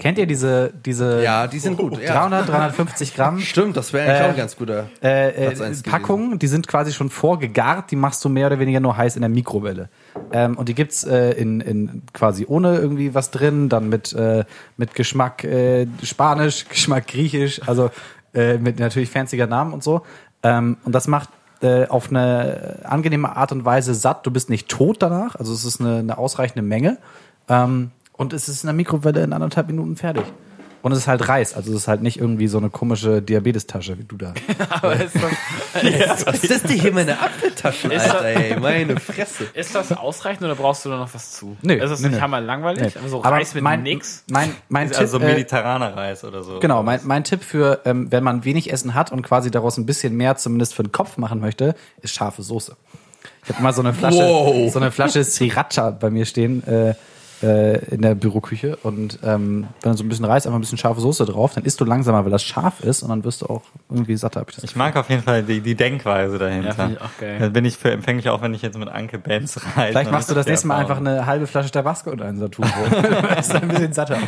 Kennt ihr diese, diese Ja, die sind gut. Ja. 300, 350 Gramm Stimmt, das wäre eigentlich Äh, auch ein ganz guter. äh, äh, Packungen? Die sind quasi schon vorgegart, die machst du mehr oder weniger nur heiß in der Mikrowelle. Ähm, und die gibt's äh, in, in quasi ohne irgendwie was drin, dann mit, äh, mit Geschmack äh, Spanisch, Geschmack Griechisch, also äh, mit natürlich fancier Namen und so. Ähm, und das macht äh, auf eine angenehme Art und Weise satt. Du bist nicht tot danach, also es ist eine, eine ausreichende Menge. Ähm, und es ist in der Mikrowelle in anderthalb Minuten fertig. Und es ist halt Reis, also es ist halt nicht irgendwie so eine komische Diabetestasche wie du da. Aber ist das, Was ist das denn hier meine Apfeltaschen, Ist das- Alter, ey? Meine Fresse. ist das ausreichend oder brauchst du da noch was zu? Nö, Ist das nö, nicht nö. hammer langweilig? Nee. Also Aber Reis mit mein, nix? Mein, mein Tipp, also äh, mediterraner Reis oder so. Genau, mein, mein Tipp für, ähm, wenn man wenig Essen hat und quasi daraus ein bisschen mehr zumindest für den Kopf machen möchte, ist scharfe Soße. Ich habe immer so eine Flasche, Wow. so eine Flasche Sriracha bei mir stehen äh, äh, in der Büroküche und ähm, wenn dann so ein bisschen Reis, einfach ein bisschen scharfe Soße drauf, dann isst du langsamer, weil das scharf ist und dann wirst du auch irgendwie satter. Ich Ich mag auf jeden Fall die, die Denkweise dahinter. Ja, finde ich auch geil. Da bin ich für empfänglich, auch wenn ich jetzt mit Uncle Ben's reise. Vielleicht machst du das nächste Mal einfach eine halbe Flasche Tabasco und einen Saturn. ist dann ein bisschen satter.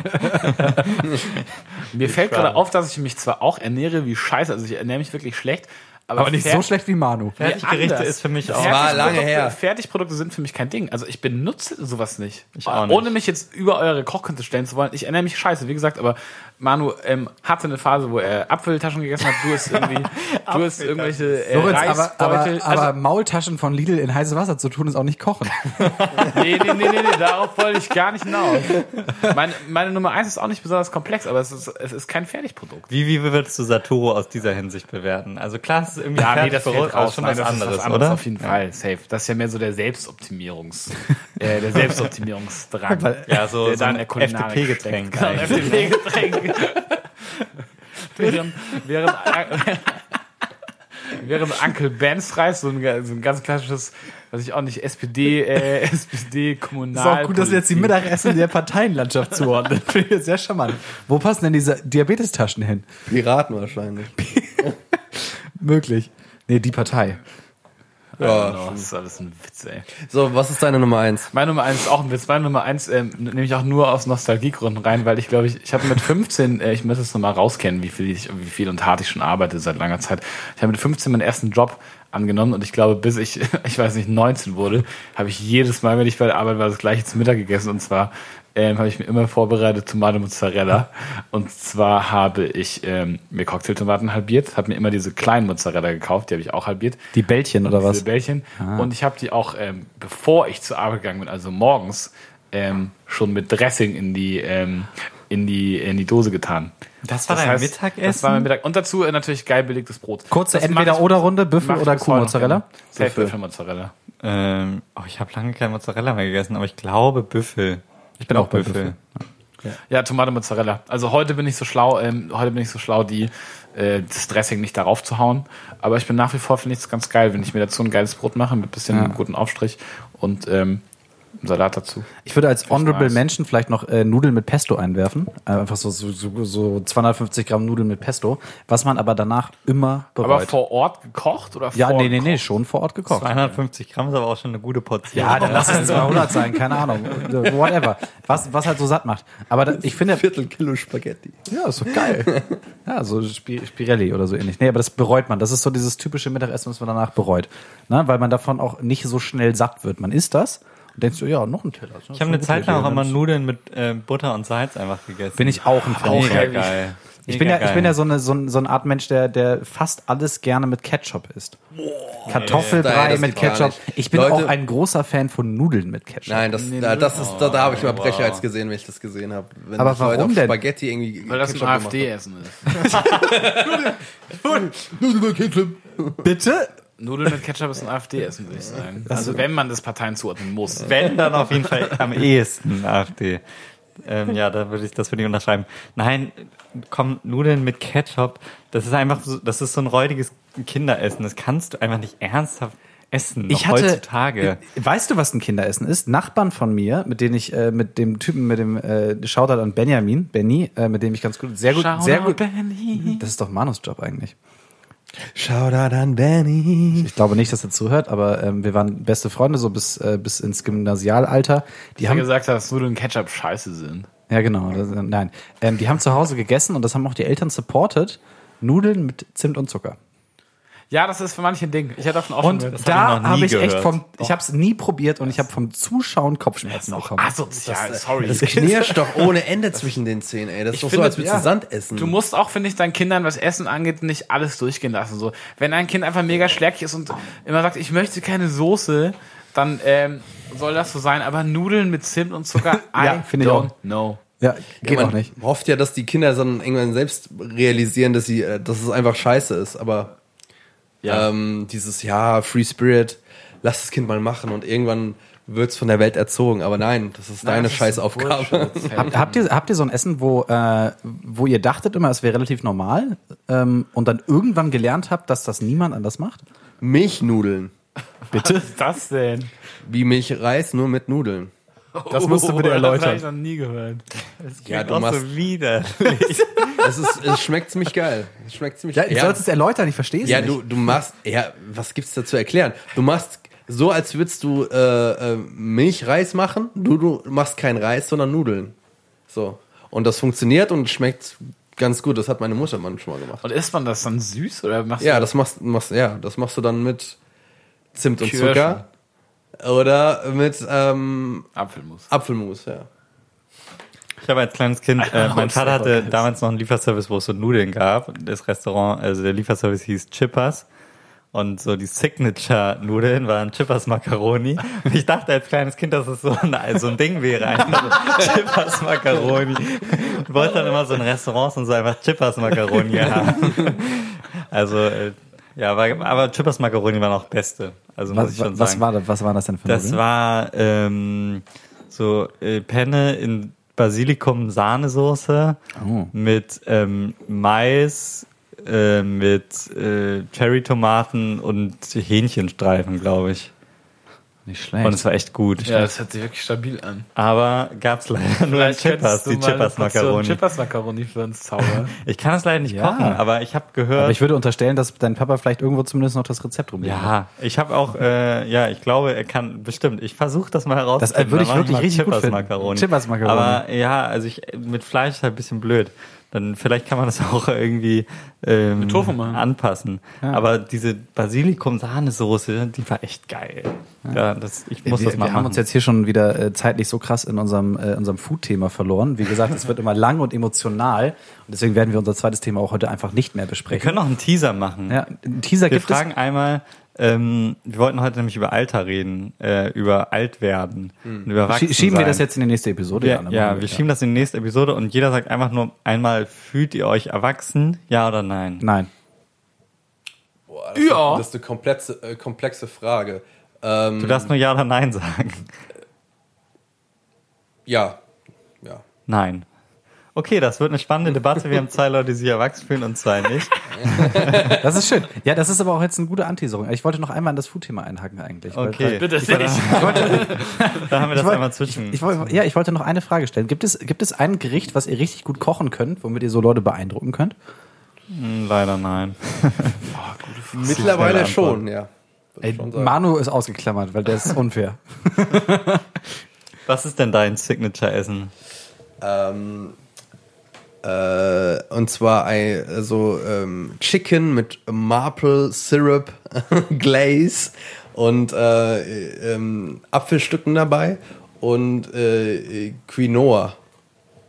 Mir fällt gerade auf, dass ich mich zwar auch ernähre wie scheiße, also ich ernähre mich wirklich schlecht, aber, Aber nicht so schlecht wie Manu. Fertiggerichte anders. ist für mich auch. war lange Fertigprodukte- her. Fertigprodukte sind für mich kein Ding. Also ich benutze sowas nicht. Ich auch nicht. Ohne mich jetzt über eure Kochkünste stellen zu wollen. Ich ernähre mich scheiße, wie gesagt, aber Manu ähm, hatte eine Phase, wo er Apfeltaschen gegessen hat. Du hast irgendwie, du hast irgendwelche äh, Lorenz, aber, aber, aber also, Maultaschen von Lidl in heißes Wasser zu tun, ist auch nicht kochen. nee, nee, nee, nee, nee, darauf wollte ich gar nicht hinaus. Meine, meine Nummer eins ist auch nicht besonders komplex, aber es ist, es ist kein Fertigprodukt. Wie, wie würdest du Saturo aus dieser Hinsicht bewerten? Also klar, es ist irgendwie Ja, ein nee, das fällt aber raus. schon Nein, was das ist anderes, was anderes oder? auf jeden Fall. Safe. Das ist ja mehr so der Selbstoptimierungs, äh, der Selbstoptimierungsdrang. Ja, so, der so ein FDP-Getränk. Genau, FDP-Getränk. während, während, während Uncle Ben's Reis, so ein, so ein ganz klassisches, weiß ich auch nicht, SPD, äh, SPD Kommunal. Ist auch gut, dass wir jetzt die Mittagessen der Parteienlandschaft zuordnen. Finde ich sehr charmant. Wo passen denn diese Diabetestaschen hin? Piraten wahrscheinlich. Möglich. Nee, die Partei. Ja. Oh, das ist alles ein Witz, ey. So, was ist deine Nummer eins? Meine Nummer eins ist auch ein Witz. Meine Nummer eins ähm, nehme ich auch nur aus Nostalgiegründen rein, weil ich glaube, ich, ich habe mit 15, äh, ich müsste es nochmal rauskennen, wie viel, ich, wie viel und hart ich schon arbeite seit langer Zeit. Ich habe mit 15 meinen ersten Job angenommen und ich glaube, bis ich, ich weiß nicht, 19 wurde, habe ich jedes Mal, wenn ich bei der Arbeit war, das gleiche zum Mittag gegessen und zwar ähm, habe ich mir immer vorbereitet Tomate Mozzarella und zwar habe ich ähm, mir Cocktailtomaten halbiert, habe mir immer diese kleinen Mozzarella gekauft, die habe ich auch halbiert. Die Bällchen oder Diese was? Bällchen. Und ich habe die auch, ähm, bevor ich zur Arbeit gegangen bin, also morgens, ähm, schon mit Dressing in die, ähm, in die, in die Dose getan. Das war dein Mittagessen? Das war mein Mittag. Und dazu äh, natürlich geil belegtes Brot. Kurze Das Entweder-Oder-Runde, Büffel oder Kuhmozzarella? Safe Büffelmozzarella. Ähm, oh, ich habe lange kein Mozzarella mehr gegessen, aber ich glaube Büffel. Ich bin auch bei Büffel. Ja, Tomate Mozzarella. Also heute bin ich so schlau, ähm, heute bin ich so schlau, die äh, das Dressing nicht darauf zu hauen. Aber ich bin nach wie vor finde ich es ganz geil, wenn ich mir dazu ein geiles Brot mache mit bisschen Ja. guten Aufstrich und ähm, Salat dazu. Ich würde als Honorable nice. Menschen vielleicht noch äh, Nudeln mit Pesto einwerfen. Äh, einfach so, so, so, so 250 Gramm Nudeln mit Pesto, was man aber danach immer Aber bereut. vor Ort gekocht oder ja, vor nee, nee, nee, schon vor Ort gekocht. 250 Gramm ist aber auch schon eine gute Portion. Ja, dann lass es 200 sein, keine Ahnung. Whatever. Was, was halt so satt macht. Aber da, ich finde, Viertel Kilo Spaghetti. ja, ist doch geil. Ja, so Spi- Spirelli oder so ähnlich. Nee, aber das bereut man. Das ist so dieses typische Mittagessen, was man danach bereut. Ne? Weil man davon auch nicht so schnell satt wird. Man isst das und denkt so, ja, noch ein Teller. Ich habe eine Zeit lang auch immer Nudeln mit äh, Butter und Salz einfach gegessen. Bin ich auch ein Fan. Mega heavy. geil. Ich bin ja, Mega ich bin ja so eine, so, ein- so eine Art Mensch, der, der fast alles gerne mit Ketchup isst. Kartoffelbrei das mit Ketchup. Ich bin Leute- auch ein großer Fan von Nudeln mit Ketchup. Nein, das, da, das ist, da, da habe ich mal Brecherreiz gesehen, wenn ich das gesehen habe. Wenn Aber Leute warum auf denn? Spaghetti irgendwie Weil das ein Ketchup gemacht AfD-Essen ist. Bitte? Nudeln mit Ketchup ist ein AfD-Essen, würde ich sagen. Also wenn man das Parteien zuordnen muss. Wenn, dann auf jeden Fall am ehesten AfD. Ähm, ja, da würde ich, das würde ich unterschreiben. Nein, komm, Nudeln mit Ketchup, das ist einfach so, das ist so ein räudiges Kinderessen. Das kannst du einfach nicht ernsthaft essen, noch Ich hatte, heutzutage. Weißt du, was ein Kinderessen ist? Nachbarn von mir, mit denen ich, äh, mit dem Typen, mit dem äh, Shoutout an Benjamin, Benny, äh, mit dem ich ganz gut, sehr gut, sehr gut. Das ist doch Manus Job eigentlich. Shoutout an Benny. Ich glaube nicht, dass er zuhört, aber ähm, wir waren beste Freunde so bis äh, bis ins Gymnasialalter. Die haben gesagt, dass Nudeln Ketchup scheiße sind. ja genau, das, nein, ähm, die haben zu Hause gegessen und das haben auch die Eltern supported. Nudeln mit Zimt und Zucker. Ja, das ist für manche ein Ding. Ich hätte davon auch schon Und gehört. da hab ich habe ich echt vom, ich habe es nie probiert und ich habe vom Zuschauen Kopfschmerzen bekommen. asozial, sorry. Das knirscht doch ohne Ende zwischen den Zähnen, ey. Das ist Ich doch finde, so, als würdest ja. du Sand essen. Du musst auch, finde ich, deinen Kindern, was Essen angeht, nicht alles durchgehen lassen. So, wenn ein Kind einfach mega schleckig ist und immer sagt, ich möchte keine Soße, dann ähm, soll das so sein. Aber Nudeln mit Zimt und Zucker, I Ja, finde ich don't auch. know. Ja, geht man auch nicht. hofft ja, dass die Kinder dann irgendwann selbst realisieren, dass sie, äh, dass es einfach scheiße ist. Aber Ja. ähm, dieses ja Free Spirit, lass das Kind mal machen und irgendwann wird's von der Welt erzogen. Aber nein, das ist deine das ist Scheißaufgabe. Bullshit. Habt, habt, ihr, habt ihr so ein Essen, wo, äh, wo ihr dachtet immer, es wäre relativ normal ähm, und dann irgendwann gelernt habt, dass das niemand anders macht? Milchnudeln. Was ist das denn? Wie Milchreis, nur mit Nudeln. Das musst du bitte Das erläutern. habe ich noch nie gehört. Ja, du auch machst, so wieder. es, ist, es schmeckt ziemlich geil. Es schmeckt ziemlich Ja, du sollst es erläutern, ich verstehe es Ja, nicht. du, du machst, ja, was gibt's da zu erklären? Du machst so, als würdest du äh, äh, Milchreis machen, du, du machst kein Reis, sondern Nudeln. So. Und das funktioniert und schmeckt ganz gut. Das hat meine Mutter manchmal gemacht. Und isst man das dann süß oder machst Ja, du das machst, machst, ja, das machst du dann mit Zimt und Kirschen. Zucker. Oder mit ähm, Apfelmus? Apfelmus, ja. Ich habe als kleines Kind, äh, mein Vater hatte damals noch einen Lieferservice, wo es so Nudeln gab. Das Restaurant, also der Lieferservice hieß Chippers. Und so die Signature-Nudeln waren Chippers Macaroni. Und ich dachte als kleines Kind, dass es so ein, so ein Ding wäre. Einfach Chippers Macaroni. Und wollte dann immer so in Restaurants und so einfach Chippers Macaroni haben. Also, äh, ja, war, aber Chippers Macaroni war noch beste. Also muss was, ich schon was, sagen. war, das- was war das denn für Das Nudeln? war ähm, so äh, Penne in Basilikum-Sahnesoße Oh. mit ähm, Mais, äh, mit äh, Cherry-Tomaten und Hähnchenstreifen, glaube ich. Nicht schlecht. Und es war echt gut. Ja, das hört sich wirklich stabil an. Aber gab's leider nur in Chippers, die Chippers-Macaroni. Chippers Macaroni für uns zaubern. Ich kann das leider nicht Ja. kochen, aber ich habe gehört. Aber ich würde unterstellen, dass dein Papa vielleicht irgendwo zumindest noch das Rezept rumliegt. ja, ich habe auch, äh, ja, ich glaube, er kann bestimmt. Ich versuche das mal herauszufinden. Das, äh, würde ich wirklich richtig gut Chippers finden. Macaroni. Chippers Macaroni. Aber ja, also ich mit Fleisch ist halt ein bisschen blöd. Dann vielleicht kann man das auch irgendwie ähm, anpassen. Aber diese Basilikum-Sahnesoße, die war echt geil. Ja, das, ich muss wir, das mal wir machen. haben uns jetzt hier schon wieder äh, zeitlich so krass in unserem, äh, unserem Food-Thema verloren. Wie gesagt, es wird immer lang und emotional. Und deswegen werden wir unser zweites Thema auch heute einfach nicht mehr wir besprechen. können noch einen Teaser machen. ja, einen Teaser Wir gibt es. fragen einmal, ähm, wir wollten heute nämlich über Alter reden, äh, über Altwerden und über. Schieben wir das jetzt in die nächste Episode? Ja, ja, machen wir schieben das in die nächste Episode und jeder sagt einfach nur einmal, fühlt ihr euch erwachsen? Ja oder nein? Nein. Boah, das, Ja. ist, das ist eine komplexe, äh, komplexe Frage. Ähm, Du darfst nur Ja oder Nein sagen. ja. Ja. Nein. Okay, das wird eine spannende Debatte. Wir haben zwei Leute, die sich erwachsen fühlen und zwei nicht. Das ist schön. Ja, das ist aber auch jetzt eine gute Anteaserung. Ich wollte noch einmal in das Food-Thema einhaken eigentlich. weil- Okay, Bitte nicht. da haben wir das wollte- einmal zwischen. Ich wollte, ja, ich wollte noch eine Frage stellen. Gibt es, gibt es ein Gericht, was ihr richtig gut kochen könnt, womit ihr so Leute beeindrucken könnt? Hm, Leider nein. Mittlerweile Antwort. schon, ja. Ey, ich schon. Manu ist ausgeklammert, weil der ist unfair. Was ist denn dein Signature-Essen? Ähm, äh, und zwar ein, so ähm, Chicken mit Maple Syrup Glaze und äh, ähm, Apfelstücken dabei und äh, Quinoa.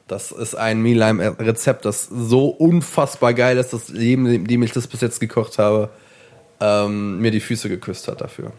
Das ist ein Mealime-Rezept, das so unfassbar geil ist, dass jedem, dem ich das bis jetzt gekocht habe, ähm, mir die Füße geküsst hat dafür.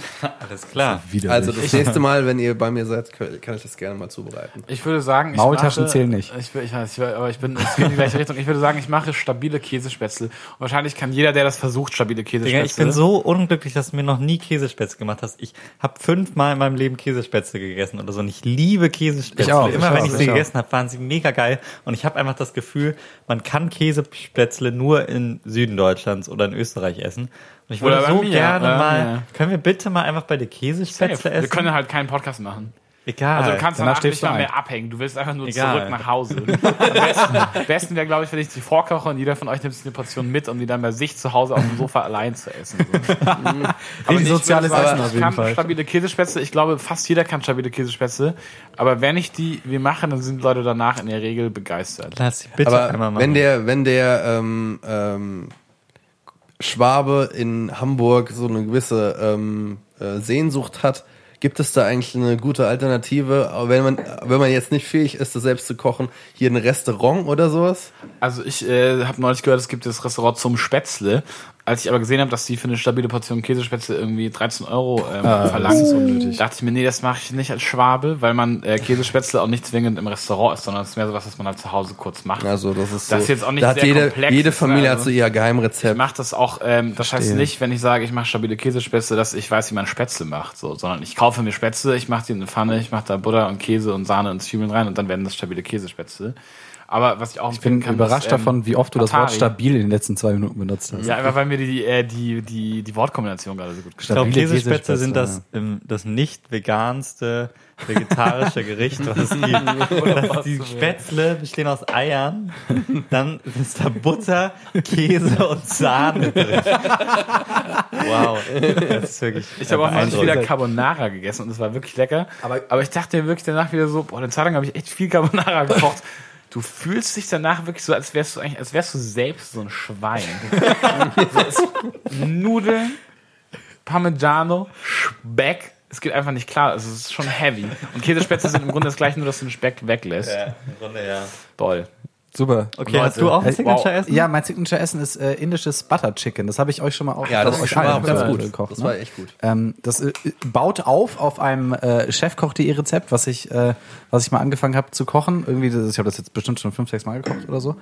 Alles klar. Also das nächste Mal, wenn ihr bei mir seid, kann ich das gerne mal zubereiten. Ich würde sagen, ich Maultaschen mache, zählen nicht. Ich, ich ich, aber ich bin, es geht in die gleiche Richtung. Ich würde sagen, ich mache stabile Käsespätzle. Und wahrscheinlich kann jeder, der das versucht, stabile Käsespätzle. Digga, ich bin so unglücklich, dass du mir noch nie Käsespätzle gemacht hast. Ich habe fünfmal in meinem Leben Käsespätzle gegessen oder so. Und ich liebe Käsespätzle. Ich auch, Immer ich wenn auch, ich sie gegessen habe, waren sie mega geil. Und ich habe einfach das Gefühl, man kann Käsespätzle nur in Süden Deutschlands oder in Österreich essen. Ich Oder würde bei so mir, gerne mal, ja. können wir bitte mal einfach bei der Käsespätzle essen? Wir können halt keinen Podcast machen. Egal. Also du kannst danach nicht mal ein. mehr abhängen. Du willst einfach nur Egal. zurück nach Hause. Am besten, am besten wäre, glaube ich, wenn ich die vorkoche und jeder von euch nimmt sich eine Portion mit, um die dann bei sich zu Hause auf dem Sofa allein zu essen. So. Aber ich soziales sagen, Essen auf ich jeden kann Fall. stabile Käsespätzle. Ich glaube, fast jeder kann stabile Käsespätzle. Aber wenn ich die wir machen, dann sind Leute danach in der Regel begeistert. Lass sie bitte Aber einmal machen. wenn der, wenn der ähm, ähm, Schwabe in Hamburg so eine gewisse ähm, äh, Sehnsucht hat, gibt es da eigentlich eine gute Alternative, Aber wenn man, wenn man jetzt nicht fähig ist, das selbst zu kochen, hier ein Restaurant oder sowas? Also ich äh, habe neulich gehört, es gibt das Restaurant zum Spätzle. Als ich aber gesehen habe, dass die für eine stabile Portion Käsespätzle irgendwie 13 Euro ähm, verlangen, das ist unnötig. dachte ich mir, nee, das mache ich nicht als Schwabe, weil man äh, Käsespätzle auch nicht zwingend im Restaurant isst, sondern es ist mehr so was, was man halt zu Hause kurz macht. Also das ist Das so, ist jetzt auch nicht da sehr jede, komplex, jede Familie also- hat so ihr Ich Geheimrezept. mache das auch, ähm, das heißt nicht, wenn ich sage, ich mache stabile Käsespätzle, dass ich weiß, wie man Spätzle macht, so, sondern ich kaufe mir Spätzle, ich mache die in eine Pfanne, ich mache da Butter und Käse und Sahne und Zwiebeln rein und dann werden das stabile Käsespätzle. Aber was ich auch Ich bin überrascht davon, wie oft du das Wort stabil in den letzten zwei Minuten benutzt hast. Ja, einfach weil mir die, äh, die, die, die Wortkombination gerade so gut Ich glaube, Käsespätzle sind das, Käsespätzle, ähm, das nicht veganste vegetarische Gericht, was es gibt. Die Spätzle bestehen aus Eiern, dann ist da Butter, Käse und Sahne drin. Wow, das ist wirklich Ich habe auch neulich wieder Carbonara gegessen und es war wirklich lecker. Aber- Aber, ich dachte mir wirklich danach wieder so, boah, eine Zeit lang habe ich echt viel Carbonara gekocht. Du fühlst dich danach wirklich so, als wärst du eigentlich, als wärst du selbst so ein Schwein. Nudeln, Parmigiano, Speck. Es geht einfach nicht klar. Also es ist schon heavy. Und Käsespätzle sind im Grunde das gleiche, nur dass du den Speck weglässt. Ja, im Grunde ja. Toll. Super. Okay, hast du auch ein Signature-Essen? Ja, mein Signature-Essen ist äh, indisches Butter Chicken. Das habe ich euch schon mal auch Ja, das war allen, ganz gut. gekocht. Das ne? war echt gut. Ähm, das äh, baut auf auf einem äh, Chefkoch.de Rezept, was ich, äh, was ich mal angefangen habe zu kochen. Irgendwie, das, ich habe das jetzt bestimmt schon fünf, sechs Mal gekocht oder so.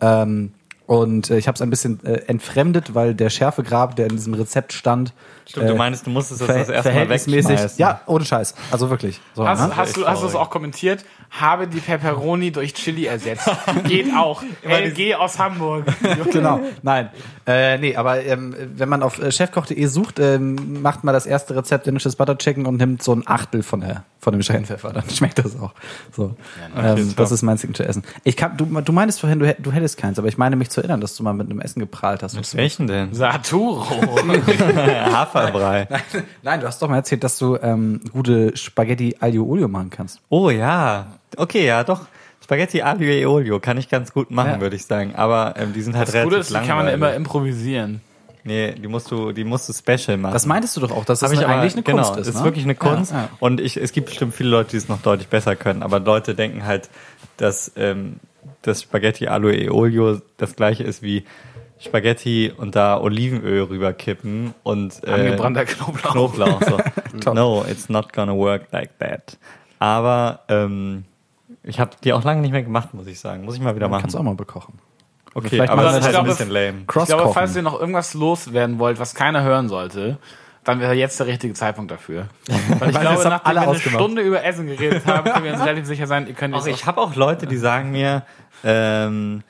Ähm, und äh, ich habe es ein bisschen äh, entfremdet, weil der Schärfegrad, der in diesem Rezept stand, Stimmt, du äh, meinst, du musstest das das erste Mal verhältnismäßig. wegschmeißen. Ja, ohne Scheiß. Also wirklich. So, Hast, ne? hast, du, hast du es auch kommentiert? Habe die Pepperoni durch Chili ersetzt. Geht auch. LG aus Hamburg. genau. Nein. Äh, nee, aber ähm, wenn man auf äh, chefkoch.de sucht, ähm, macht man das erste Rezept indisches Butter Chicken und nimmt so ein Achtel von der von dem Scheinpfeffer, dann schmeckt das auch. So. ähm, top. das ist mein Signature Essen. Ich kann, du, du meinst vorhin, du, du hättest keins, aber ich meine mich zu erinnern, dass du mal mit einem Essen geprahlt hast. Mit welchen denn? Saturo. Haferbrei. Nein, du hast doch mal erzählt, dass du ähm, gute Spaghetti Aglio Olio machen kannst. Oh ja. Okay, ja, doch. Spaghetti Aglio e Olio kann ich ganz gut machen, Ja. würde ich sagen. Aber ähm, die sind halt Das relativ Gute ist, die kann man immer improvisieren. Nee, die musst du, die musst du special machen. Das meintest du doch auch, dass das eine, aber, eigentlich eine genau, Kunst ist. ist ne? wirklich eine Kunst. Ja, ja. Und ich, es gibt bestimmt viele Leute, die es noch deutlich besser können. Aber Leute denken halt, dass ähm, das Spaghetti Aglio e Olio das gleiche ist wie Spaghetti und da Olivenöl rüberkippen und äh, Angebrannter Knoblauch. Knoblauch. So. no, it's not gonna work like that. Aber ähm, ich habe die auch lange nicht mehr gemacht, muss ich sagen. Muss ich mal wieder machen. Kannst du auch mal bekochen. okay, vielleicht aber das ist ich halt ein glaube, bisschen lame. Ich glaube, falls ihr noch irgendwas loswerden wollt, was keiner hören sollte, dann wäre jetzt der richtige Zeitpunkt dafür. Weil ich glaube, nachdem alle wir eine. Stunde über Essen geredet haben, können wir uns relativ sicher sein, ihr könnt Auch ich habe auch Leute, die sagen mir, ähm,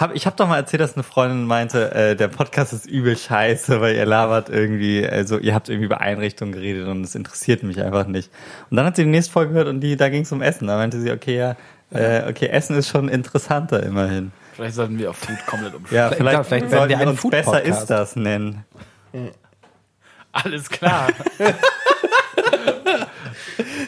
hab, ich habe doch mal erzählt, dass eine Freundin meinte, äh, der Podcast ist übel scheiße, weil ihr labert irgendwie, also ihr habt irgendwie über Einrichtungen geredet und es interessiert mich einfach nicht. Und dann hat sie die nächste Folge gehört und die, da ging es um Essen. Da meinte sie, okay, ja, äh, okay, Essen ist schon interessanter immerhin. Vielleicht sollten wir auf Food komplett umstellen. Ja, Vielleicht- ja, vielleicht sollten wir wir einen uns besser ist das nennen. Alles klar.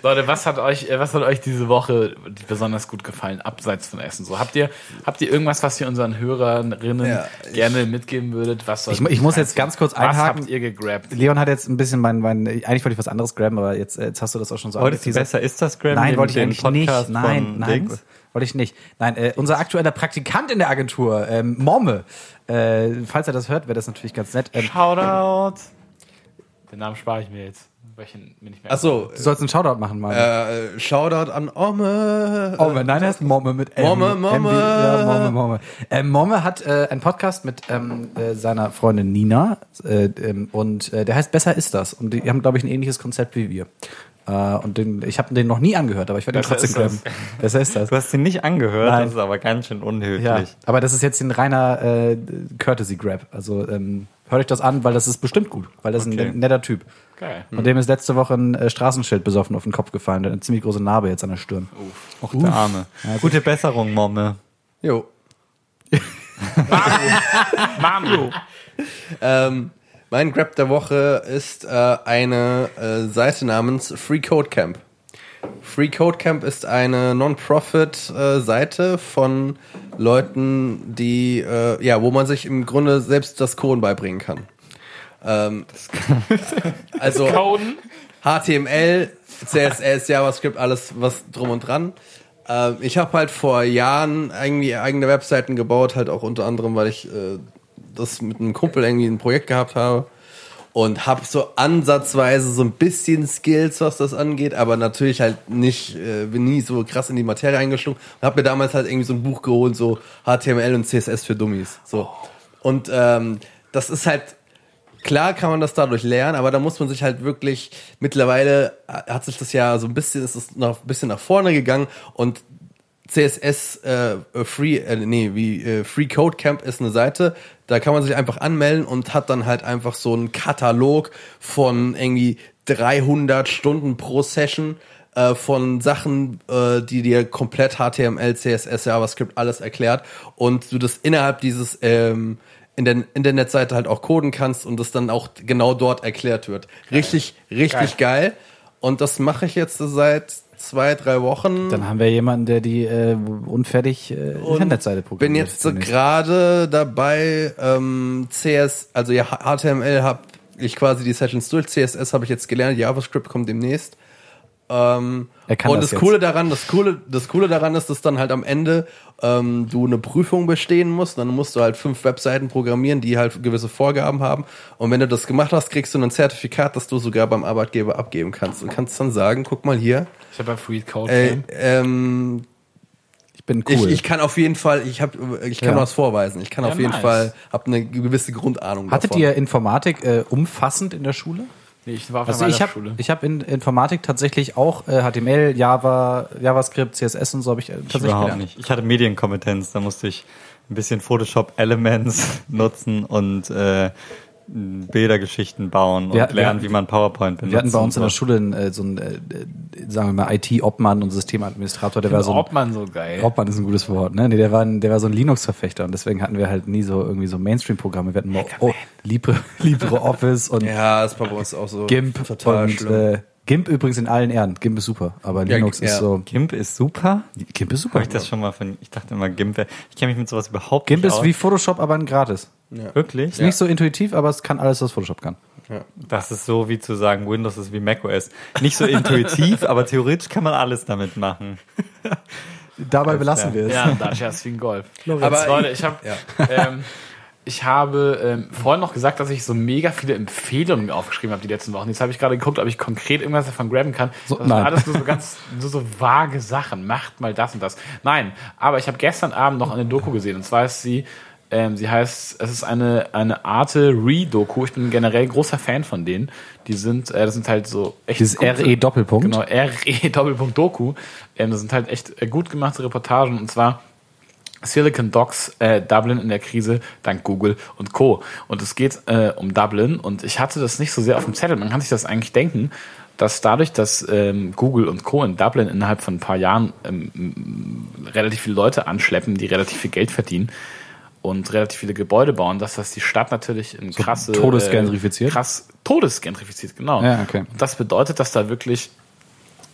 Leute, was hat euch, äh, was hat euch diese Woche besonders gut gefallen, abseits von Essen? So, habt ihr, habt ihr irgendwas, was ihr unseren Hörerinnen Ja, ich- gerne mitgeben würdet? Was soll Ich ich muss jetzt ganz kurz Was einhaken. habt ihr gegrabt? Leon hat jetzt ein bisschen mein, mein eigentlich wollte ich was anderes graben, aber jetzt, jetzt hast du das auch schon so Wolltest du besser ist das, Graham? Nein, wollte ich eigentlich nicht. Podcast Nein, von nein, Dings? wollte ich nicht. Nein, äh, unser aktueller Praktikant in der Agentur, ähm, Momme, äh, falls er das hört, wäre das natürlich ganz nett. Ähm, Shoutout. Den Namen spare ich mir jetzt. Weil ich ihn mir nicht mehr Achso, du sollst einen Shoutout machen, Mann. äh, Shoutout an Omme. Momme, nein, er heißt Momme mit M. Momme, Momme. Ja, Momme, Momme. Ähm, Momme hat äh, einen Podcast mit ähm, äh, seiner Freundin Nina äh, ähm, und äh, der heißt Besser ist das. Und die haben, glaube ich, ein ähnliches Konzept wie wir. Äh, und den, ich habe den noch nie angehört, aber ich werde ihn trotzdem ist graben. Besser ist das. Du hast ihn nicht angehört, Nein. das ist aber ganz schön unhöflich. Ja, aber das ist jetzt ein reiner äh, Courtesy Grab. Also ähm, hört euch das an, weil das ist bestimmt gut, weil das ist Okay. ein netter Typ. Geil. Und dem ist letzte Woche ein äh, Straßenschild besoffen auf den Kopf gefallen. Der hat eine ziemlich große Narbe jetzt an der Stirn. Och, der Arme. Gute Besserung, Momme. Jo. Manu. Ähm, mein Grab der Woche ist äh, eine äh, Seite namens Free Code Camp. Free Code Camp ist eine Non-Profit-Seite von Leuten, die, äh, ja, wo man sich im Grunde selbst das Coden beibringen kann. Ähm, also Coden. HTML, CSS, JavaScript, alles was drum und dran. Ähm, ich habe halt vor Jahren irgendwie eigene Webseiten gebaut, halt auch unter anderem, weil ich äh, das mit einem Kumpel irgendwie ein Projekt gehabt habe und habe so ansatzweise so ein bisschen Skills, was das angeht, aber natürlich halt nicht, äh, bin nie so krass in die Materie eingeschlungen und habe mir damals halt irgendwie so ein Buch geholt, so HTML und CSS für Dummies, so. Und ähm, das ist halt Klar kann man das dadurch lernen, aber da muss man sich halt wirklich, mittlerweile hat sich das ja so ein bisschen, ist es noch ein bisschen nach vorne gegangen und CSS äh, Free, äh, nee, wie äh, Free Code Camp ist eine Seite, da kann man sich einfach anmelden und hat dann halt einfach so einen Katalog von irgendwie 300 Stunden pro Session äh, von Sachen, äh, die dir komplett HTML, CSS, JavaScript alles erklärt und du das innerhalb dieses ähm, in der Internetseite halt auch coden kannst und das dann auch genau dort erklärt wird. Richtig, richtig geil. Und das mache ich jetzt seit zwei, drei Wochen. Dann haben wir jemanden, der die äh, unfertig äh, Internetseite programmiert. bin jetzt so gerade dabei, ähm, CS, also ja, HTML habe ich quasi die Sessions durch, CSS habe ich jetzt gelernt, JavaScript kommt demnächst. Ähm, Er kann und das das. Coole daran, das Coole, das Coole daran ist, dass dann halt am Ende ähm, du eine Prüfung bestehen musst. Dann musst du halt fünf Webseiten programmieren, die halt gewisse Vorgaben haben. Und wenn du das gemacht hast, kriegst du ein Zertifikat, das du sogar beim Arbeitgeber abgeben kannst. Und kannst dann sagen, guck mal hier, Ich habe bei Free Code äh, ähm, Ich bin cool. ich, ich kann auf jeden Fall, ich habe, ich kann Ja. was vorweisen. Ich kann Ja, auf jeden nice. Fall, habe eine gewisse Grundahnung Hattet davon. ihr Informatik äh, umfassend in der Schule? Nee, ich war auf Also ich habe Schule. ich hab in Informatik tatsächlich auch äh, HTML, Java, JavaScript, CSS und so habe ich äh, tatsächlich Überhaupt gelernt. nicht. Ich hatte Medienkompetenz, da musste ich ein bisschen Photoshop Elements nutzen und äh, Bildergeschichten bauen und Wir- wir lernen, hatten- wie man PowerPoint benutzt. Wir hatten bei uns in der. Schule einen, äh, so einen, äh, äh, sagen wir mal, IT-Obmann und Systemadministrator, der war so ein, Obmann so geil. Obmann ist ein gutes Wort, ne? Nee, der war, ein, der war so ein Linux-Verfechter und deswegen hatten wir halt nie so irgendwie so Mainstream-Programme. Wir hatten mal oh, Libre, LibreOffice und ja, das war bei uns auch so GIMP total und schlimm. äh, GIMP übrigens in allen Ehren. GIMP ist super, aber Ja, Linux ja. ist so. GIMP ist super. GIMP ist super. Habe ich das schon mal von, ich dachte immer GIMP wäre, ich kenne mich mit sowas überhaupt GIMP nicht ist aus. wie Photoshop, aber ein gratis. Wirklich? Ist nicht so intuitiv, aber es kann alles, was Photoshop kann. Das ist so wie zu sagen, Windows ist wie macOS. Nicht so intuitiv, aber theoretisch kann man alles damit machen. Dabei belassen klar. wir es. Ja, Dacia ist wie ein Golf. Aber Leute, ich habe Ja. ähm, ich habe ähm, vorhin noch gesagt, dass ich so mega viele Empfehlungen aufgeschrieben habe die letzten Wochen. Jetzt habe ich gerade geguckt, ob ich konkret irgendwas davon graben kann. So, das nein. alles nur so ganz nur so vage Sachen. Macht mal das und das. Nein, aber ich habe gestern Abend noch eine Doku gesehen. Und zwar ist sie, ähm, sie heißt, es ist eine, eine Arte Re-Doku. Ich bin generell großer Fan von denen. Die sind, äh, das sind halt so echt Dieses RE Doppelpunkt. Genau, RE Doppelpunkt Doku. Ähm, das sind halt echt äh, gut gemachte Reportagen und zwar Silicon Docs äh, Dublin in der Krise dank Google und Co. Und es geht äh, um Dublin und ich hatte das nicht so sehr auf dem Zettel. Man kann sich das eigentlich denken, dass dadurch, dass ähm, Google und Co. in Dublin innerhalb von ein paar Jahren ähm, relativ viele Leute anschleppen, die relativ viel Geld verdienen und relativ viele Gebäude bauen, dass das die Stadt natürlich in krasse todesgentrifiziert? Äh, krass todesgentrifiziert, genau. Ja, okay. Und das bedeutet, dass da wirklich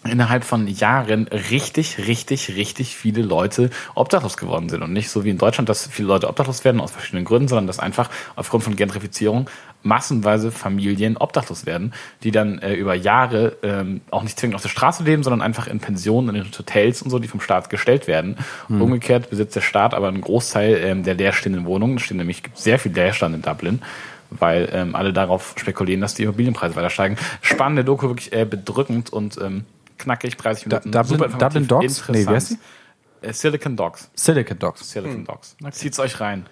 innerhalb von Jahren richtig, richtig, richtig viele Leute obdachlos geworden sind. Und nicht so wie in Deutschland, dass viele Leute obdachlos werden aus verschiedenen Gründen, sondern dass einfach aufgrund von Gentrifizierung massenweise Familien obdachlos werden, die dann äh, über Jahre ähm, auch nicht zwingend auf der Straße leben, sondern einfach in Pensionen, in Hotels und so, die vom Staat gestellt werden. Umgekehrt besitzt der Staat aber einen Großteil ähm, der leerstehenden Wohnungen. Es stehen nämlich sehr viel Leerstand in Dublin weil ähm, alle darauf spekulieren, dass die Immobilienpreise weiter steigen. Spannende Doku, wirklich äh, bedrückend und ähm, knackig, 30 Da- Minuten. Dublin- informativ, Dublin Dogs? Nee, wie heißt Äh, Silicon Dogs. Silicon Dogs. Silicon Dogs. Zieht's euch rein.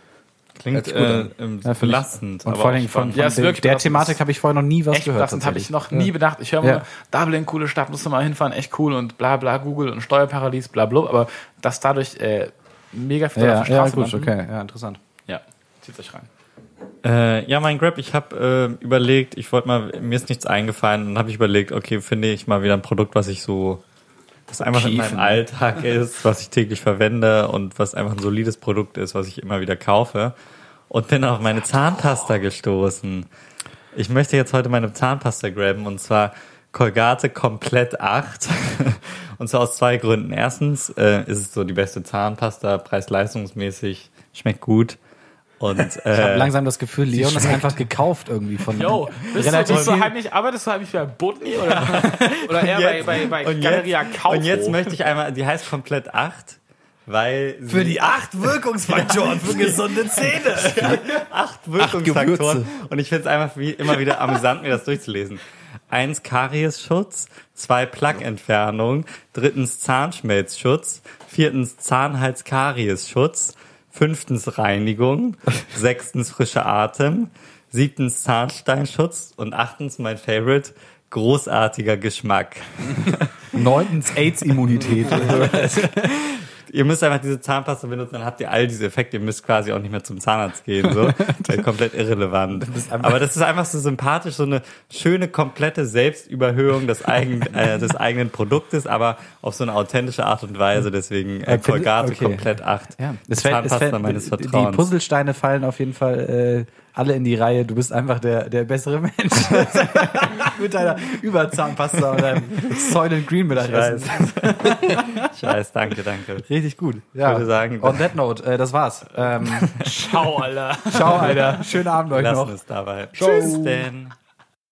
Klingt äh, ähm, Ja, belastend. Und aber vor allem von, von Ja, ist der, wirklich der belastend. Thematik habe ich vorher noch nie was Echt gehört. belastend, habe ich noch nie bedacht. Ich höre mal, Ja. Dublin, coole Stadt, musst du mal hinfahren, echt cool und bla bla, Google und Steuerparadies, bla bla, aber dass dadurch äh, mega viel Ja, auf der ja, Straße gut, landen. okay, ja, interessant. Ja, zieht euch rein. Äh, ja, mein Grab, ich habe äh, überlegt, ich wollte mal, mir ist nichts eingefallen und habe ich überlegt, okay, finde ich mal wieder ein Produkt, was ich so, was einfach in meinem. Alltag ist, was ich täglich verwende und was einfach ein solides Produkt ist, was ich immer wieder kaufe. Und bin auf meine Zahnpasta gestoßen. Ich möchte jetzt heute meine Zahnpasta graben und zwar Colgate komplett 8. und zwar aus zwei Gründen. Erstens äh, ist es so die beste Zahnpasta, preis-leistungsmäßig, schmeckt gut. Und, Ich habe äh, langsam das Gefühl, Leon ist einfach gekauft irgendwie von Yo, bist du, relativ bist du heimlich, arbeitest du heimlich bei Butni oder, oder eher bei, bei, bei und Galeria jetzt, Kaufhof? und jetzt möchte ich einmal, die heißt komplett 8, weil sie für die acht Wirkungsfaktoren für gesunde Zähne. acht Wirkungsfaktoren. Gewürze. Und ich finde es einfach wie, immer wieder amüsant, mir das durchzulesen. Eins Kariesschutz, zwei Plaquentfernung, drittens Zahnschmelzschutz, viertens Zahnhals-Kariesschutz, fünftens Reinigung, sechstens frischer Atem, siebtens Zahnsteinschutz und achtens mein Favorite, großartiger Geschmack. Neuntens AIDS-Immunität. Ihr müsst einfach diese Zahnpasta benutzen, dann habt ihr all diese Effekte. Ihr müsst quasi auch nicht mehr zum Zahnarzt gehen. So. Das ist komplett irrelevant. Aber das ist einfach so sympathisch, so eine schöne, komplette Selbstüberhöhung des, eigen, äh, des eigenen Produktes, aber auf so eine authentische Art und Weise. Deswegen äh, Colgate okay. kommt acht. Ja, Die es fällt, es fällt, meines die Vertrauens. Puzzlesteine fallen auf jeden Fall äh, alle in die Reihe. Du bist einfach der, der bessere Mensch. mit deiner Überzahnpasta und deinem Soylent Green ich. Mittagessen. ich weiß, danke, danke. Richtig gut. Ja. würde sagen- On that note, äh, das war's. Ähm, Ciao, Alter. ciao, Alter. Schönen Abend euch Lassen noch. es dabei. Tschüss denn.